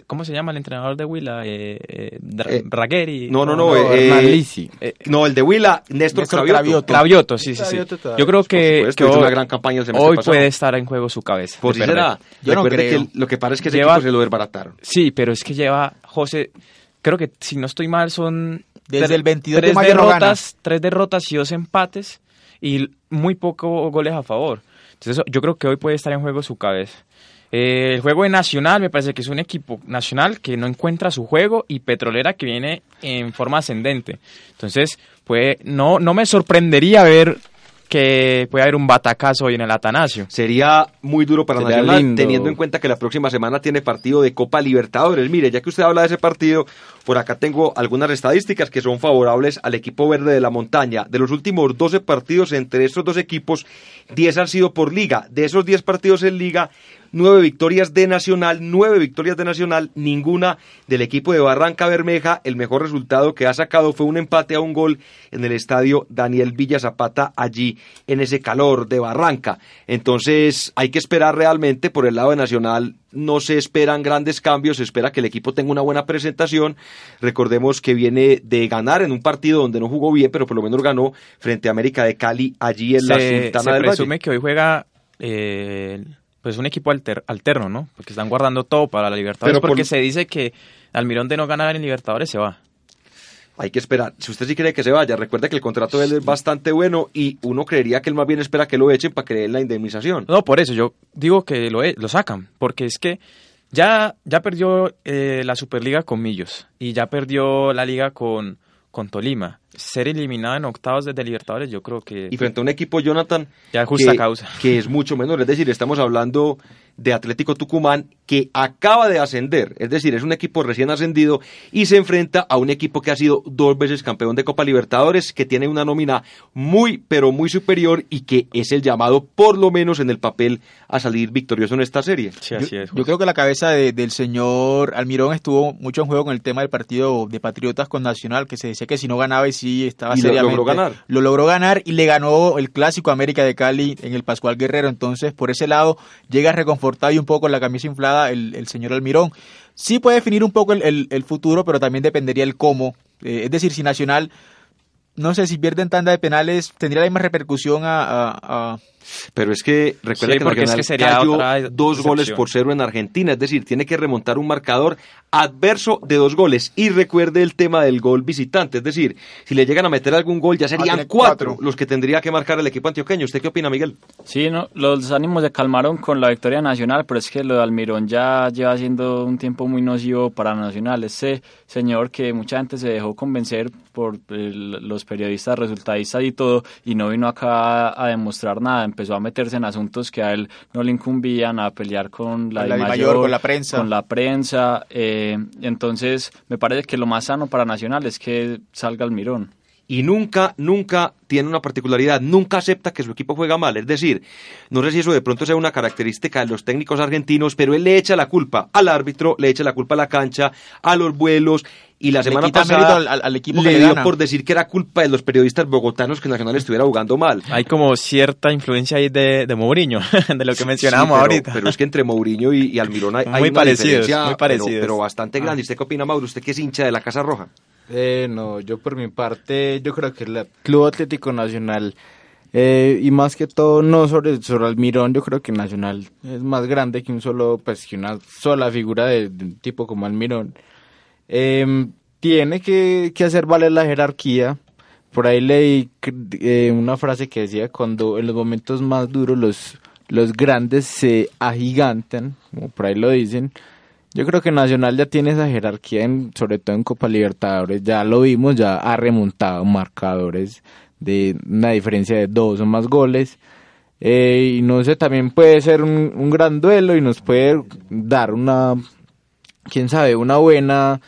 ¿Cómo se llama el entrenador de Huila? Eh, eh, eh No, no, no. Eh, eh, no, el de Huila, Néstor, Cravioto. Cravioto. sí, sí, sí. Yo creo que, que hoy, una gran campaña hoy puede estar en juego su cabeza. Por si será. Yo no creo. que lo que pasa es que ese equipo se lo desbarataron. Sí, pero es que lleva, José, creo que si no estoy mal son... Desde el 22 tres de mayo derrotas, Tres derrotas y dos empates y muy pocos goles a favor. Entonces yo creo que hoy puede estar en juego su cabeza. Eh, el juego de Nacional me parece que es un equipo nacional que no encuentra su juego y Petrolera que viene en forma ascendente. Entonces, pues no, no me sorprendería ver que puede haber un batacazo hoy en el Atanasio. Sería muy duro para Nacional, teniendo en cuenta que la próxima semana tiene partido de Copa Libertadores. Mire, ya que usted habla de ese partido, por acá tengo algunas estadísticas que son favorables al equipo verde de la montaña. De los últimos 12 partidos entre estos dos equipos, 10 han sido por liga. De esos 10 partidos en liga, nueve victorias de Nacional, nueve victorias de Nacional, ninguna del equipo de Barranca Bermeja. El mejor resultado que ha sacado fue un empate a un gol en el estadio Daniel Villa Zapata, allí en ese calor de Barranca. Entonces hay que esperar realmente por el lado de Nacional. No se esperan grandes cambios, se espera que el equipo tenga una buena presentación. Recordemos que viene de ganar en un partido donde no jugó bien, pero por lo menos ganó frente a América de Cali allí en la Sultana se del presume que hoy juega eh, pues un equipo alterno, ¿no? Porque están guardando todo para la Libertadores. porque se dice que Almirón de no ganar en Libertadores se va. Hay que esperar. Si usted sí cree que se vaya, recuerde que el contrato de él es bastante bueno y uno creería que él más bien espera que lo echen para que le den la indemnización. No, por eso yo digo que lo, e, lo sacan, porque es que ya, ya perdió eh, la Superliga con Millos y ya perdió la liga con, con Tolima ser eliminado en octavos desde Libertadores, yo creo que... Y frente a un equipo, Jonathan... Ya justa causa. Que es mucho menor, es decir, estamos hablando de Atlético Tucumán que acaba de ascender, es decir, es un equipo recién ascendido y se enfrenta a un equipo que ha sido dos veces campeón de Copa Libertadores, que tiene una nómina muy, pero muy superior y que es el llamado, por lo menos en el papel, a salir victorioso en esta serie. Sí, así es, yo, creo que la cabeza del señor Almirón estuvo mucho en juego con el tema del partido de Patriotas con Nacional, que se decía que si no ganaba y sí estaba y Lo logró ganar. Lo logró ganar y le ganó el clásico América de Cali en el Pascual Guerrero, entonces por ese lado llega reconfortado y un poco la camisa inflada el, señor Almirón. Sí puede definir un poco el, futuro, pero también dependería el cómo. Eh, es decir, si Nacional, no sé, si pierden tanda de penales, tendría la misma repercusión a pero es que recuerda que Nacional es que cayó dos goles por cero en Argentina, es decir, tiene que remontar un marcador adverso de dos goles. Y recuerde el tema del gol visitante, es decir, si le llegan a meter algún gol ya serían cuatro, los que tendría que marcar el equipo antioqueño. ¿Usted qué opina, Miguel? Sí, no, los ánimos se calmaron con la victoria nacional, pero es que lo de Almirón ya lleva siendo un tiempo muy nocivo para Nacional. Ese señor que mucha gente se dejó convencer por los periodistas resultadistas y todo, y no vino acá a demostrar nada empezó a meterse en asuntos que a él no le incumbían, a pelear con la, mayor, con la prensa. Con la prensa. Eh, entonces, me parece que lo más sano para Nacional es que salga el mirón y nunca, nunca tiene una particularidad, nunca acepta que su equipo juega mal. Es decir, no sé si eso de pronto sea una característica de los técnicos argentinos, pero él le echa la culpa al árbitro, le echa la culpa a la cancha, a los vuelos, y la Le semana pasada al- al- al equipo que le le dio gana. por decir que era culpa de los periodistas bogotanos que Nacional estuviera jugando mal. Hay como cierta influencia ahí de, de Mourinho, de lo que mencionábamos Sí, pero- ahorita. Pero es que entre Mourinho y, y Almirón hay, hay Muy una parecidos, diferencia, muy parecidos. Pero, pero bastante Ah. grande. ¿Usted qué opina, Mauro? ¿Usted que es hincha de la Casa Roja? Eh, no, yo por mi parte, yo creo que el Club Atlético Nacional, eh, y más que todo, no sobre, sobre Almirón, yo creo que Nacional es más grande que un solo, pues que una sola figura de, de un tipo como Almirón. Eh, tiene que, que hacer valer la jerarquía. Por ahí leí eh, una frase que decía, cuando en los momentos más duros los, los grandes se agigantan, como por ahí lo dicen, yo creo que Nacional ya tiene esa jerarquía, en, sobre todo en Copa Libertadores. Ya lo vimos, ya ha remontado marcadores de una diferencia de dos o más goles. Eh, y no sé, también puede ser un, un gran duelo y nos puede dar una, quién sabe, una buena,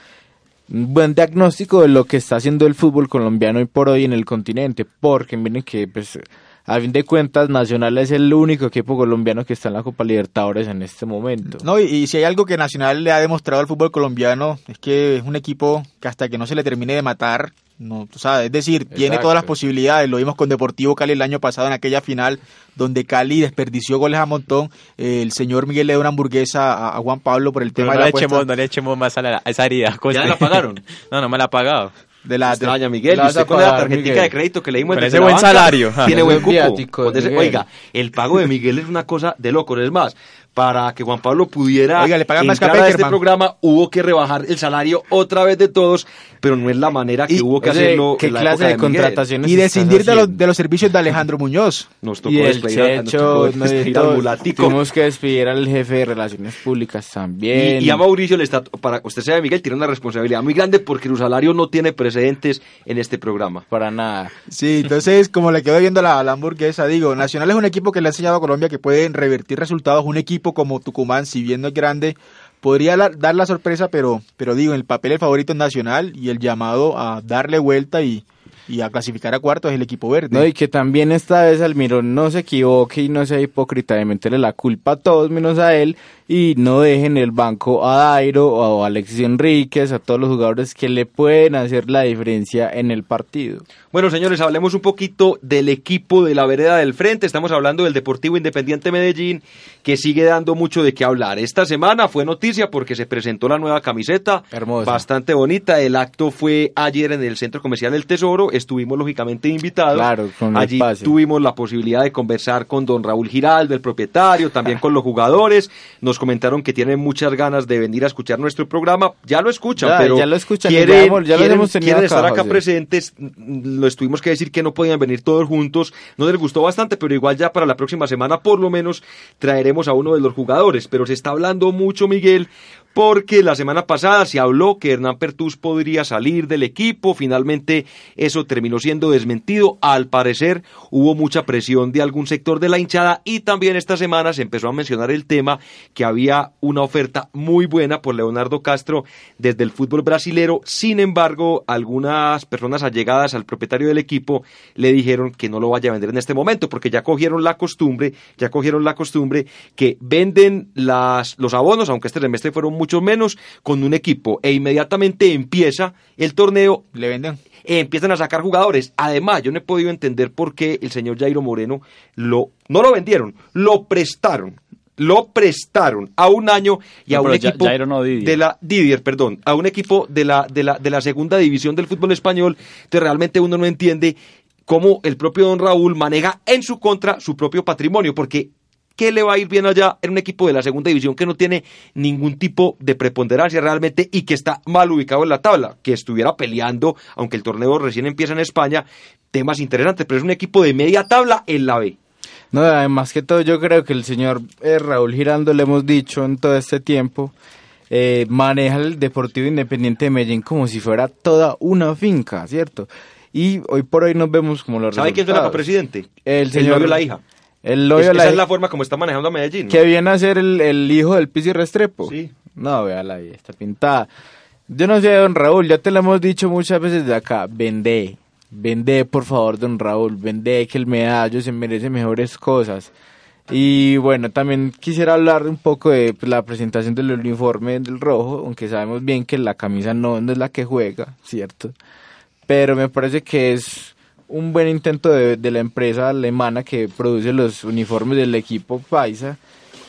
un buen diagnóstico de lo que está haciendo el fútbol colombiano hoy por hoy en el continente. Porque miren que, pues, a fin de cuentas, Nacional es el único equipo colombiano que está en la Copa Libertadores en este momento. No, y, y si hay algo que Nacional le ha demostrado al fútbol colombiano es que es un equipo que hasta que no se le termine de matar, no, tú sabes, es decir, tiene todas las posibilidades. Lo vimos con Deportivo Cali el año pasado en aquella final donde Cali desperdició goles a montón. Eh, el señor Miguel le dio una hamburguesa a, a Juan Pablo por el Pero tema no, de le la apuesta echemos, no le echemos más a, la- a esa herida. Coste. la pagaron? no, no me la ha pagado. de la de- Extraña, Miguel. la usted con la tarjetita Miguel. de crédito que le dimos Con desde ese la buen banca, salario. Tiene buen es cupo. viático ese- oiga, el pago de Miguel es una cosa de loco. Es más, para que Juan Pablo pudiera Oiga, le pagan más que a este programa, hubo que rebajar el salario otra vez de todos, pero no es la manera que Y, hubo que Oye, hacerlo ¿Qué en la clase época de, de contrataciones y descindir de los, de los servicios de Alejandro Muñoz. Nos tocó Y el despedir, nos tocó no, tuvimos que despedir al jefe de relaciones públicas también. Y, y a Mauricio le está, para usted sabe, Miguel, tiene una responsabilidad muy grande porque su salario no tiene precedentes en este programa. Para nada. Sí, entonces, como le quedó viendo la, la hamburguesa, digo, Nacional es un equipo que le ha enseñado a Colombia que puede revertir resultados. Un equipo como Tucumán, si bien no es grande, podría dar la sorpresa, pero, pero digo, en el papel el favorito es Nacional y el llamado a darle vuelta y, y a clasificar a cuartos es el equipo verde. No, y que también esta vez Almirón no se equivoque y no sea hipócrita de meterle la culpa a todos menos a él y no dejen el banco a Dairo o a Alexis Enríquez, a todos los jugadores que le pueden hacer la diferencia en el partido. Bueno, señores, hablemos un poquito del equipo de la vereda del frente. Estamos hablando del Deportivo Independiente Medellín, que sigue dando mucho de qué hablar. Esta semana fue noticia porque se presentó la nueva camiseta, Hermosa. bastante bonita. El acto fue ayer en el Centro Comercial del Tesoro. Estuvimos lógicamente invitados. Claro, con el Allí pase. tuvimos la posibilidad de conversar con don Raúl Giraldo, el propietario, también con los jugadores. Nos comentaron que tienen muchas ganas de venir a escuchar nuestro programa. Ya lo escuchan, Ya, pero ya lo escuchan, quieren, ya los quieren- estar acá presentes. Los tuvimos que decir que no podían venir todos juntos. No les gustó bastante, pero igual ya para la próxima semana por lo menos traeremos a uno de los jugadores. Pero se está hablando mucho, Miguel, porque la semana pasada se habló que Hernán Pertús podría salir del equipo. Finalmente eso terminó siendo desmentido. Al parecer hubo mucha presión de algún sector de la hinchada y también esta semana se empezó a mencionar el tema que había una oferta muy buena por Leonardo Castro desde el fútbol brasilero. Sin embargo, algunas personas allegadas al propietario del equipo le dijeron que no lo vaya a vender en este momento porque ya cogieron la costumbre, ya cogieron la costumbre que venden las, los abonos, aunque este semestre fueron mucho menos, con un equipo e inmediatamente empieza el torneo Le venden. empiezan a sacar jugadores. Además, yo no he podido entender por qué el señor Jairo Moreno lo no lo vendieron, lo prestaron. Lo prestaron a un año y No, a un equipo no, de la Didier, perdón, a un equipo de la de la de la segunda división del fútbol español. Entonces realmente uno no entiende cómo el propio Don Raúl maneja en su contra su propio patrimonio, porque ¿qué le va a ir bien allá en un equipo de la segunda división que no tiene ningún tipo de preponderancia realmente y que está mal ubicado en la tabla? Que estuviera peleando, aunque el torneo recién empieza en España, temas interesantes, pero es un equipo de media tabla en la B. No, además que todo, yo creo que el señor eh, Raúl Girando, le hemos dicho en todo este tiempo, eh, maneja el Deportivo Independiente de Medellín como si fuera toda una finca, ¿cierto? Y hoy por hoy nos vemos como los ¿Sabe quién es el resultados. El señor- novio de la hija. El Es- esa es la forma como está manejando a Medellín. ¿no? Que viene a ser el, el hijo del Pizzi Restrepo. Sí. No, véala ahí, está pintada. Yo no sé, don Raúl, ya te lo hemos dicho muchas veces de acá, vende, vende por favor, don Raúl, vende que el medallo se merece mejores cosas. Y bueno, también quisiera hablar un poco de pues, la presentación del uniforme del rojo, aunque sabemos bien que la camisa no, es la que juega, ¿cierto? Pero me parece que es un buen intento de, de la empresa alemana que produce los uniformes del equipo Paisa.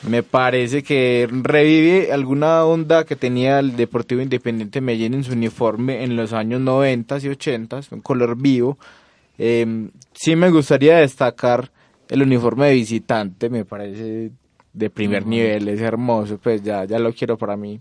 Me parece que revive alguna onda que tenía el Deportivo Independiente Medellín en su uniforme en los años 90 y 80, un color vivo. Eh, sí me gustaría destacar el uniforme de visitante me parece de primer nivel, es hermoso, pues ya, ya lo quiero para mí.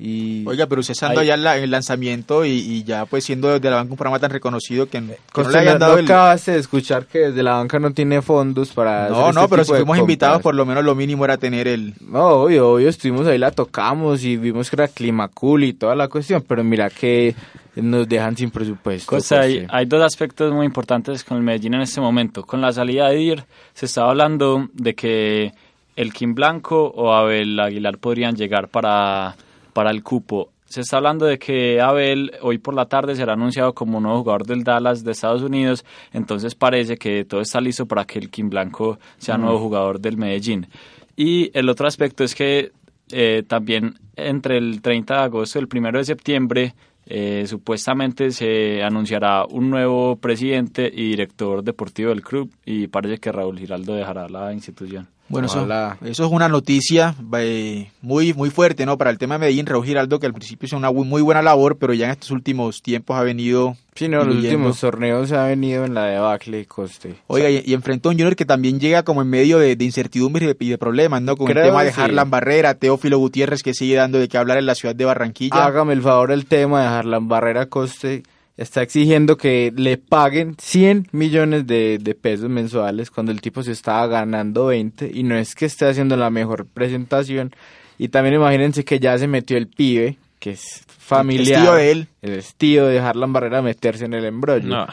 Y Oiga, pero usted estando ya en el lanzamiento y, ya pues siendo desde la banca un programa tan reconocido que, que no le hayan dado acabas de escuchar que desde la banca no tiene fondos para No, no, este pero si fuimos invitados por lo menos lo mínimo era tener el... No, obvio, obvio, estuvimos ahí, la tocamos y vimos que era clima cool y toda la cuestión, pero mira que nos dejan sin presupuesto. Pues hay, hay, dos aspectos muy importantes con el Medellín en este momento. Con la salida de Dir se estaba hablando de que el Kim Blanco o Abel Aguilar podrían llegar para, para el cupo. Se está hablando de que Abel hoy por la tarde será anunciado como nuevo jugador del Dallas de Estados Unidos, entonces parece que todo está listo para que el Kim Blanco sea nuevo jugador del Medellín. Y el otro aspecto es que eh, también entre el 30 de agosto y el 1 de septiembre eh, supuestamente se anunciará un nuevo presidente y director deportivo del club y parece que Raúl Giraldo dejará la institución. Bueno, eso, eso, es una noticia eh, muy muy fuerte, ¿no? Para el tema de Medellín, Raúl Giraldo, que al principio hizo una muy buena labor, pero ya en estos últimos tiempos ha venido... Sí, no, los últimos torneos ha venido en la debacle coste. Oiga, y, enfrentó a un Junior que también llega como en medio de, de incertidumbres y de, problemas, ¿no? Con el tema de Harlan Barrera, Teófilo Gutiérrez, que sigue dando de qué hablar en la ciudad de Barranquilla. Hágame el favor el tema de Harlan Barrera Coste está exigiendo que le paguen 100 millones de, pesos mensuales cuando el tipo se estaba ganando 20 y no es que esté haciendo la mejor presentación. Y también imagínense que ya se metió el pibe, que es familiar. El tío de él. El tío de Harlan Barrera meterse en el embrollo. No.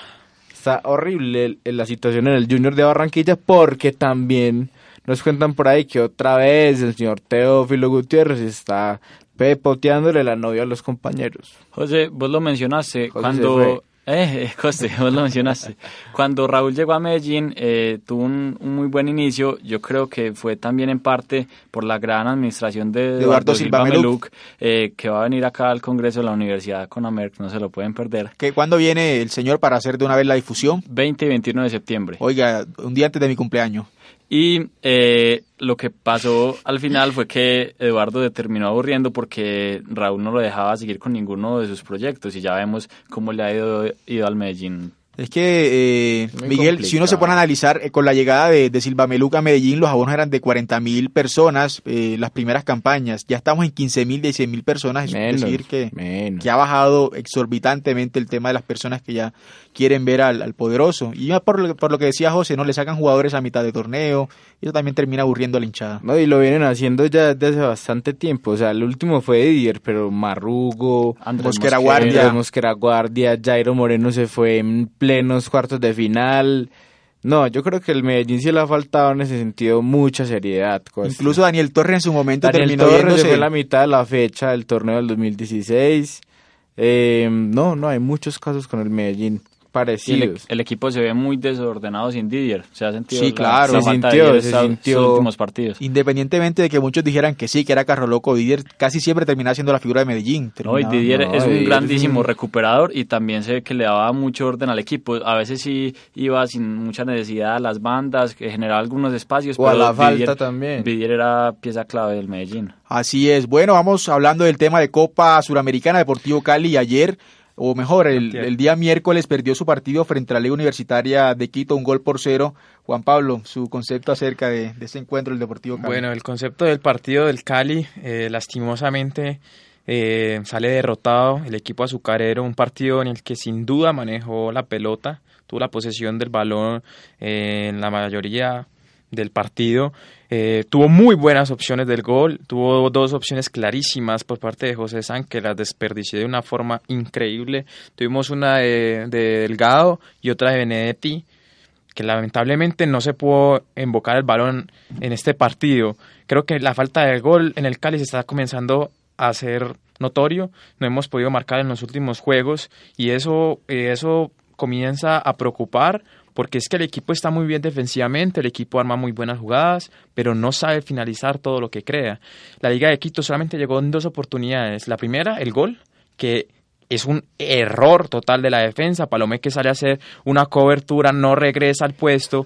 Está horrible la situación en el Junior de Barranquilla porque también nos cuentan por ahí que otra vez el señor Teófilo Gutiérrez está pepoteándole la novia a los compañeros. José, vos lo mencionaste cuando... Eh, José, vos lo mencionaste. Cuando Raúl llegó a Medellín, eh, tuvo un, muy buen inicio. Yo creo que fue también en parte por la gran administración de Eduardo, Silva, Meluc, eh, que va a venir acá al Congreso de la Universidad con Amerck, no se lo pueden perder. ¿Qué, ¿Cuándo viene el señor para hacer de una vez la difusión? 20 y 21 de septiembre. Oiga, un día antes de mi cumpleaños. Y eh, lo que pasó al final fue que Eduardo terminó aburriendo porque Raúl no lo dejaba seguir con ninguno de sus proyectos y ya vemos cómo le ha ido, ido al Medellín es que, eh, Miguel, si uno se pone a analizar, eh, con la llegada de, de Silva Meluca a Medellín, los abonos eran de 40 mil personas, eh, las primeras campañas. Ya estamos en 15 mil, 16 mil personas. es decir, que, que ha bajado exorbitantemente el tema de las personas que ya quieren ver al, poderoso. Y por lo, por lo que decía José, no le sacan jugadores a mitad de torneo, y eso también termina aburriendo a la hinchada. No, y lo vienen haciendo ya desde hace bastante tiempo. O sea, el último fue Didier, pero Marrugo, Mosquera Guardia. Mosquera Guardia, Jairo Moreno se fue en plenos cuartos de final. No, yo creo que el Medellín sí le ha faltado en ese sentido mucha seriedad. Incluso Daniel Torres en su momento Daniel terminó Torres fue la mitad de la fecha del torneo del 2016. Eh, no, no, hay muchos casos con el Medellín parecidos. El, equipo se ve muy desordenado sin Didier. Se ha sentido sí, claro, se sintió, se sintió últimos partidos. Independientemente de que muchos dijeran que sí, que era carro loco, Didier casi siempre terminaba siendo la figura de Medellín. No, y Didier es un grandísimo recuperador y también se ve que le daba mucho orden al equipo. A veces sí iba sin mucha necesidad a las bandas, que generaba algunos espacios. O pero a la falta también. Didier era pieza clave del Medellín. Así es. Bueno, vamos hablando del tema de Copa Suramericana Deportivo Cali. Ayer o mejor, el, día miércoles perdió su partido frente a la Liga Universitaria de Quito, un gol por cero. Juan Pablo, su concepto acerca de, ese encuentro del Deportivo Cali. Bueno, el concepto del partido del Cali, eh, lastimosamente, eh, sale derrotado el equipo azucarero, un partido en el que sin duda manejó la pelota, tuvo la posesión del balón eh, en la mayoría del partido. Eh, tuvo muy buenas opciones del gol, tuvo dos opciones clarísimas por parte de José San que las desperdició de una forma increíble. Tuvimos una de, Delgado y otra de Benedetti, que lamentablemente no se pudo invocar el balón en este partido. Creo que la falta de gol en el Cali está comenzando a ser notorio, no hemos podido marcar en los últimos juegos y eso, eh, eso comienza a preocupar porque es que el equipo está muy bien defensivamente, el equipo arma muy buenas jugadas, pero no sabe finalizar todo lo que crea. La Liga de Quito solamente llegó en dos oportunidades. La primera, el gol, que es un error total de la defensa. Palomé que sale a hacer una cobertura, no regresa al puesto.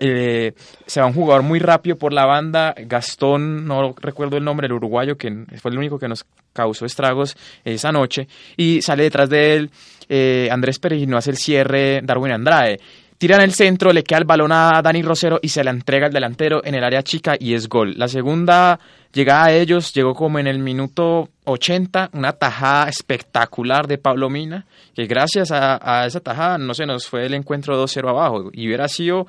Eh, se va un jugador muy rápido por la banda. Gastón, no recuerdo el nombre, el uruguayo, que fue el único que nos causó estragos esa noche. Y sale detrás de él eh, Andrés no hace el cierre Darwin Andrade. Tira en el centro, le queda el balón a Dani Rosero y se la entrega al delantero en el área chica y es gol. La segunda llegada a ellos llegó como en el minuto 80, una tajada espectacular de Pablo Mina, que gracias a, esa tajada no se nos fue el encuentro 2-0 abajo y hubiera sido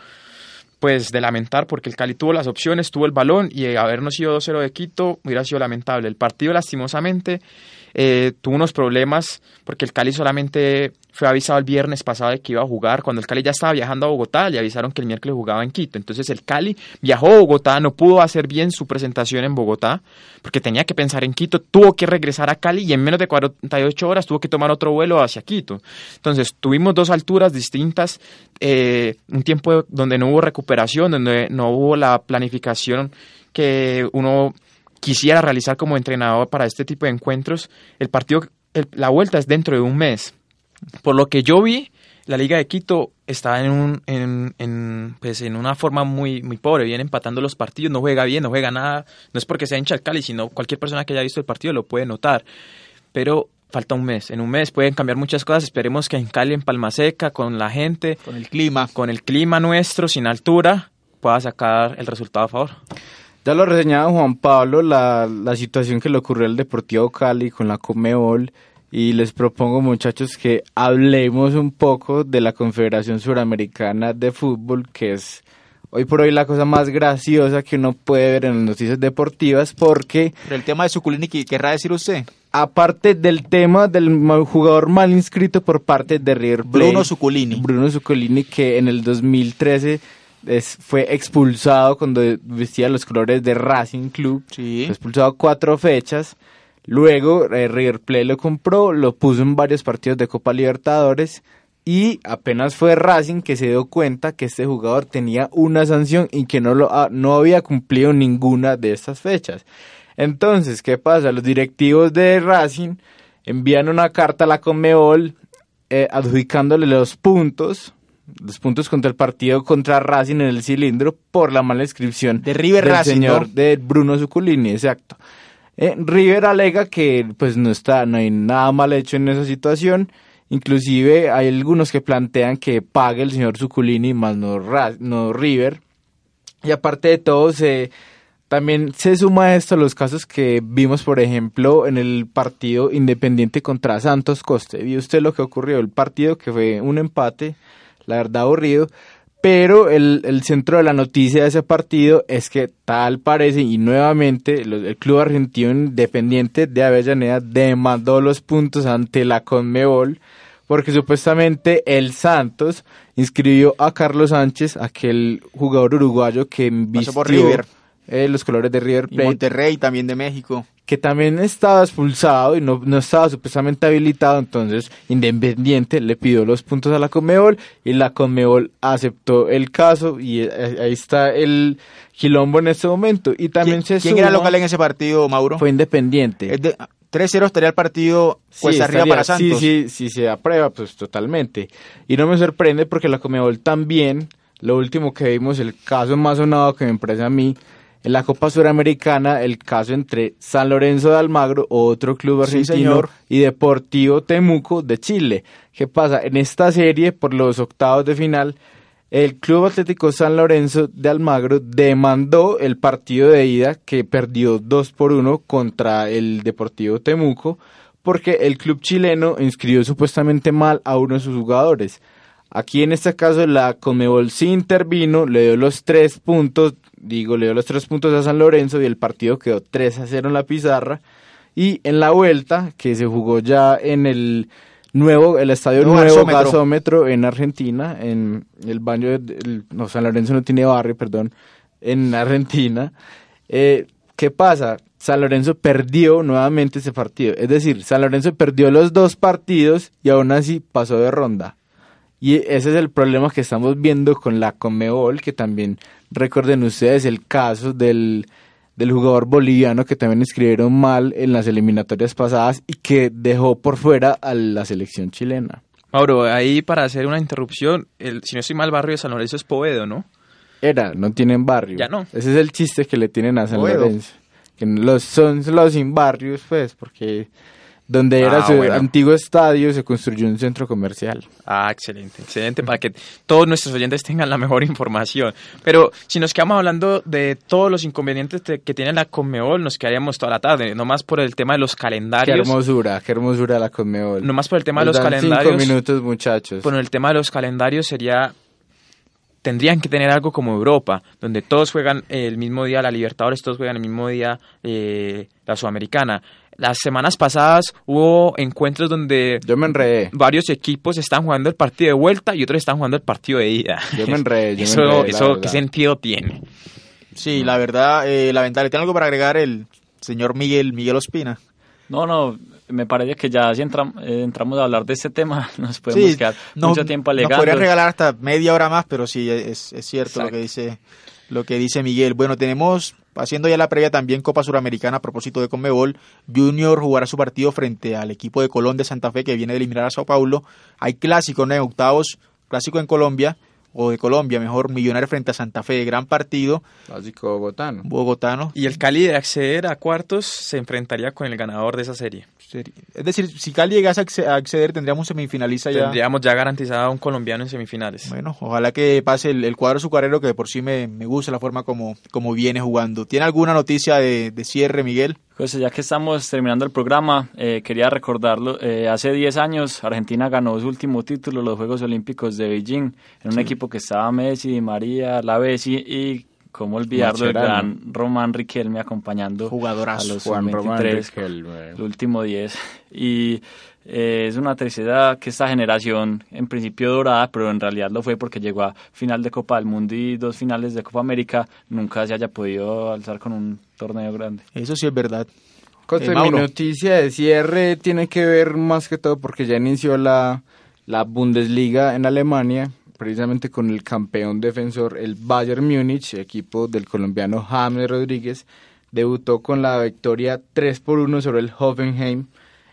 pues de lamentar porque el Cali tuvo las opciones, tuvo el balón y habernos sido 2-0 de Quito hubiera sido lamentable. El partido lastimosamente eh, tuvo unos problemas porque el Cali solamente fue avisado el viernes pasado de que iba a jugar. Cuando el Cali ya estaba viajando a Bogotá, le avisaron que el miércoles jugaba en Quito. Entonces el Cali viajó a Bogotá, no pudo hacer bien su presentación en Bogotá porque tenía que pensar en Quito, tuvo que regresar a Cali y en menos de 48 horas tuvo que tomar otro vuelo hacia Quito. Entonces tuvimos dos alturas distintas, eh, un tiempo donde no hubo recuperación, donde no hubo la planificación que uno quisiera realizar como entrenador para este tipo de encuentros. El partido, la vuelta es dentro de un mes. Por lo que yo vi, la Liga de Quito está en, un, en, en, pues en una forma muy, muy pobre, viene empatando los partidos, no juega bien, no juega nada, no es porque sea hincha del Cali, sino cualquier persona que haya visto el partido lo puede notar. Pero falta un mes, en un mes pueden cambiar muchas cosas, esperemos que en Cali, en Palma Seca, con la gente, con el clima, con el clima nuestro, sin altura, pueda sacar el resultado a favor. Ya lo reseñaba Juan Pablo, la, la situación que le ocurrió al Deportivo Cali con la Comeol y les propongo muchachos que hablemos un poco de la Confederación Suramericana de Fútbol, que es hoy por hoy la cosa más graciosa que uno puede ver en las noticias deportivas, porque... Pero el tema de Suculini, ¿qué querrá decir usted? Aparte del tema del jugador mal inscrito por parte de River Plate, Bruno Suculini. Bruno Suculini, que en el 2013 fue expulsado cuando vestía los colores de Racing Club. Sí. Fue expulsado cuatro fechas. Luego eh, River Plate lo compró, lo puso en varios partidos de Copa Libertadores y apenas fue Racing que se dio cuenta que este jugador tenía una sanción y que no, lo, no había cumplido ninguna de estas fechas. Entonces, ¿qué pasa? Los directivos de Racing envían una carta a la Conmebol eh, adjudicándole los puntos los puntos contra el partido contra Racing en el cilindro por la mala inscripción de River del Racing, señor de Bruno Zuculini, exacto. Eh, River alega que pues no está, no hay nada mal hecho en esa situación. Inclusive hay algunos que plantean que pague el señor Zuculini más no, no River. Y aparte de todo, se, también se suma a esto los casos que vimos, por ejemplo, en el partido Independiente contra Santos Coste. ¿Vio usted lo que ocurrió? El partido que fue un empate la verdad aburrido. Pero el, el, centro de la noticia de ese partido es que tal parece, y nuevamente el club argentino independiente de Avellaneda demandó los puntos ante la Conmebol, porque supuestamente el Santos inscribió a Carlos Sánchez, aquel jugador uruguayo que vistió River. Eh, los colores de River Plate. Y Monterrey también de México que también estaba expulsado y no, no estaba supuestamente habilitado, entonces Independiente le pidió los puntos a la Conmebol y la Conmebol aceptó el caso y eh, ahí está el quilombo en este momento. Y también ¿Quién, se ¿quién era local en ese partido, Mauro? Fue Independiente. 3-0 estaría el partido pues arriba para Santos. Sí, sí, sí se aprueba, pues totalmente. Y no me sorprende porque la Conmebol también, lo último que vimos, el caso más sonado que me parece a mí, en la Copa Suramericana, el caso entre San Lorenzo de Almagro, otro club argentino, y Deportivo Temuco de Chile. ¿Qué pasa? En esta serie, por los octavos de final, el Club Atlético San Lorenzo de Almagro demandó el partido de ida que perdió 2 por 1 contra el Deportivo Temuco porque el club chileno inscribió supuestamente mal a uno de sus jugadores. Aquí en este caso la Conmebol sí intervino, le dio los tres puntos digo, le dio los tres puntos a San Lorenzo y el partido quedó 3 a 0 en la pizarra. Y en la vuelta, que se jugó ya en el nuevo, el estadio nuevo, gasómetro. en Argentina, en el baño, de, no, San Lorenzo no tiene barrio, perdón, en Argentina. Eh, ¿Qué pasa? San Lorenzo perdió nuevamente ese partido. Es decir, San Lorenzo perdió los dos partidos y aún así pasó de ronda. Y ese es el problema que estamos viendo con la Conmebol, que también recuerden ustedes el caso del, del jugador boliviano que también escribieron mal en las eliminatorias pasadas y que dejó por fuera a la selección chilena. Mauro, ahí para hacer una interrupción, el, si no estoy mal, barrio de San Lorenzo es Povedo, ¿no? Era, no tienen barrio. Ya no. Ese es el chiste que le tienen a San Povedo. Lorenzo. Que los, son los sin barrios, pues, porque donde era Ah, su bueno. antiguo estadio se construyó un centro comercial. Ah, excelente, excelente, para que todos nuestros oyentes tengan la mejor información. Pero si nos quedamos hablando de todos los inconvenientes de- que tiene la Conmebol, nos quedaríamos toda la tarde, nomás por el tema de los Qué calendarios. hermosura, qué hermosura la Conmebol. Nomás por el tema de Nos los dan calendarios. Cinco minutos, muchachos. Bueno, el tema de los calendarios sería tendrían que tener algo como Europa, donde todos juegan el mismo día la Libertadores, todos juegan el mismo día eh, la Sudamericana. Las semanas pasadas hubo encuentros donde Yo me enredé. varios equipos están jugando el partido de vuelta y otros están jugando el partido de ida. Yo me enredé, yo me enredé, eso. ¿qué sentido tiene? Sí, la verdad, eh, lamentable. ¿Tiene algo para agregar el señor Miguel, Miguel Ospina? No, no, me parece que ya si entram- eh, entramos a hablar de este tema, nos podemos quedar no- mucho tiempo Nos alegando. podrían regalar hasta media hora más, pero sí, es, es cierto lo que dice lo que dice Miguel. Bueno, tenemos, haciendo ya la previa también Copa Suramericana a propósito de Conmebol, Junior jugará su partido frente al equipo de Colón de Santa Fe que viene de eliminar a Sao Paulo. Hay clásico. En octavos, clásico en Colombia, o de Colombia, mejor, Millonario frente a Santa Fe, gran partido, Básico bogotano. bogotano. Y el Cali de acceder a cuartos se enfrentaría con el ganador de esa serie. Seri- Es decir, si Cali llegase a acce- a acceder, tendríamos un semifinalista ya. Tendríamos ya garantizado a un colombiano en semifinales. Bueno, ojalá que pase el, el cuadro azucarero que de por sí me, me gusta la forma como, como viene jugando. ¿Tiene alguna noticia de, de cierre, Miguel? José, ya que estamos terminando el programa, eh, quería recordarlo. eh, hace 10 años Argentina ganó su último título, los Juegos Olímpicos de Beijing, en un equipo que estaba Messi, María, La Bessi y, cómo olvidarlo, el gran Román Riquelme acompañando Jugadorazo, a los Juan Román 23 Riquelme. el último 10. Y eh, es una tristeza que esta generación, en principio dorada, pero en realidad lo fue porque llegó a final de Copa del Mundo y dos finales de Copa América, nunca se haya podido alzar con un torneo grande. Eso sí es verdad. Eh, mi noticia de cierre tiene que ver más que todo porque ya inició la, la Bundesliga en Alemania, precisamente con el campeón defensor, el Bayern Múnich, equipo del colombiano James Rodríguez, debutó con la victoria 3 por 1 sobre el Hoffenheim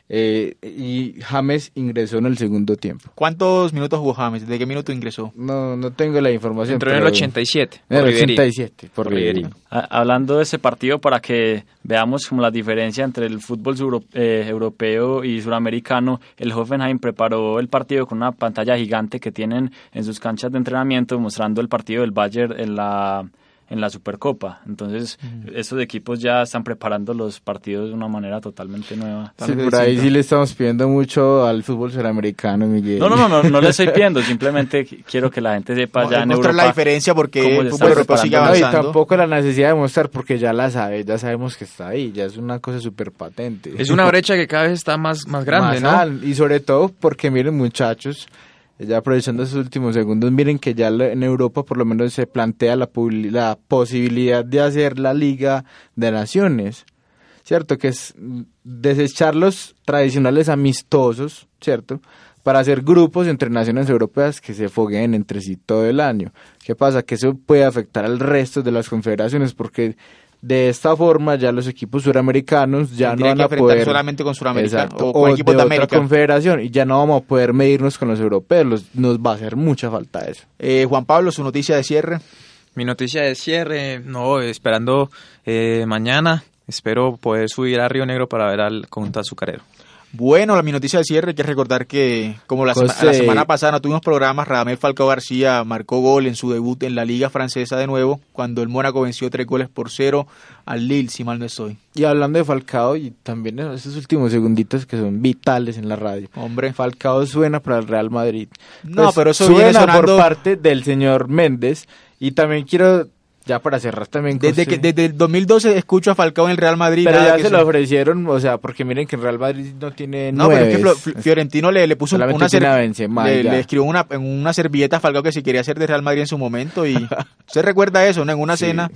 eh, y James ingresó en el segundo tiempo. ¿Cuántos minutos jugó James? ¿De qué minuto ingresó? No, no tengo la información. Entró en el pero- 87. En el por Ribery. 87, por Por. Ha- Hablando de ese partido, para que veamos como la diferencia entre el fútbol suro- eh, europeo y suramericano, el Hoffenheim preparó el partido con una pantalla gigante que tienen en sus canchas de entrenamiento mostrando el partido del Bayern en la en la Supercopa. Entonces, estos equipos ya están preparando los partidos de una manera totalmente nueva. Sí, por ahí sí le estamos pidiendo mucho al fútbol suramericano, Miguel. No, no, no, no, no le estoy pidiendo, simplemente qu- quiero que la gente sepa No, ya en mostrar Europa. la diferencia porque el fútbol europeo sigue preparando. No, y avanzando. tampoco la necesidad de mostrar porque ya la sabe, ya sabemos que está ahí, ya es una cosa súper patente. Es una brecha que cada vez está más, más grande, Más ¿no? al- Y sobre todo porque miren muchachos, ya aprovechando esos últimos segundos, miren que ya en Europa por lo menos se plantea la, posibilidad de hacer la Liga de Naciones, ¿cierto? Que es desechar los tradicionales amistosos, ¿cierto? Para hacer grupos entre naciones europeas que se fogueen entre sí todo el año. ¿Qué pasa? Que eso puede afectar al resto de las confederaciones porque de esta forma ya los equipos suramericanos ya no van que a enfrentar poder solamente con Sudamérica Exacto, o con equipos de, otra América. confederación y ya no vamos a poder medirnos con los europeos, los- nos va a hacer mucha falta eso. Eh, Juan Pablo, su noticia de cierre. Mi noticia de cierre, no, esperando eh, mañana, espero poder subir a Río Negro para ver al conjunto azucarero. Bueno, la mi noticia de cierre, hay que recordar que como la, sema- José. la semana pasada no tuvimos programas, Radamel Falcao García marcó gol en su debut en la Liga Francesa de nuevo, cuando el Mónaco venció tres goles por cero al Lille, si mal no estoy. Y hablando de Falcao y también esos últimos segunditos que son vitales en la radio. Hombre, Falcao suena para el Real Madrid. No, Pues, pero eso viene suena sonando- por parte del señor Méndez y también quiero ya para cerrar también desde, que, desde el 2012 escucho a Falcao en el Real Madrid. pero ya que se lo ofrecieron, o sea, porque miren que el Real Madrid no tiene No, pero es que nueves. Flo- Fiorentino le, le puso Solamente una, ser- Benzema, le, le escribió una, en una servilleta a Falcao que si quería ser de Real Madrid en su momento y usted recuerda eso, ¿no? En una Sí. cena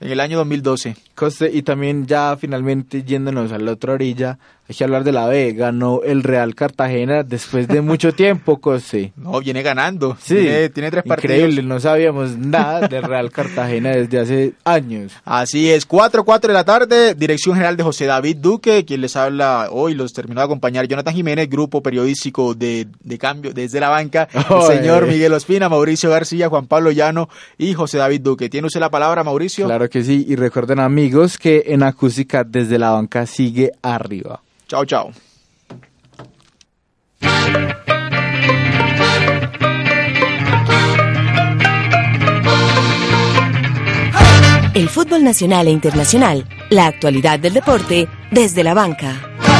en el año 2012. Coste, y también ya finalmente yéndonos a la otra orilla, Hay que hablar de la B. Ganó el Real Cartagena después de mucho tiempo, Cose. No, viene ganando. Sí, tiene, tiene tres partidos. Increíble, no sabíamos nada del Real Cartagena desde hace años. Así es, 4, 4 de la tarde, dirección general de José David Duque, quien les habla hoy, los terminó de acompañar Jonathan Jiménez, grupo periodístico de, de cambio desde la banca, el señor eh. Miguel Ospina, Mauricio García, Juan Pablo Llano y José David Duque. ¿Tiene usted la palabra, Mauricio? Claro que sí, y recuerden amigos que en acústica desde la banca sigue arriba. Chao, chao. El fútbol nacional e internacional, la actualidad del deporte desde la banca.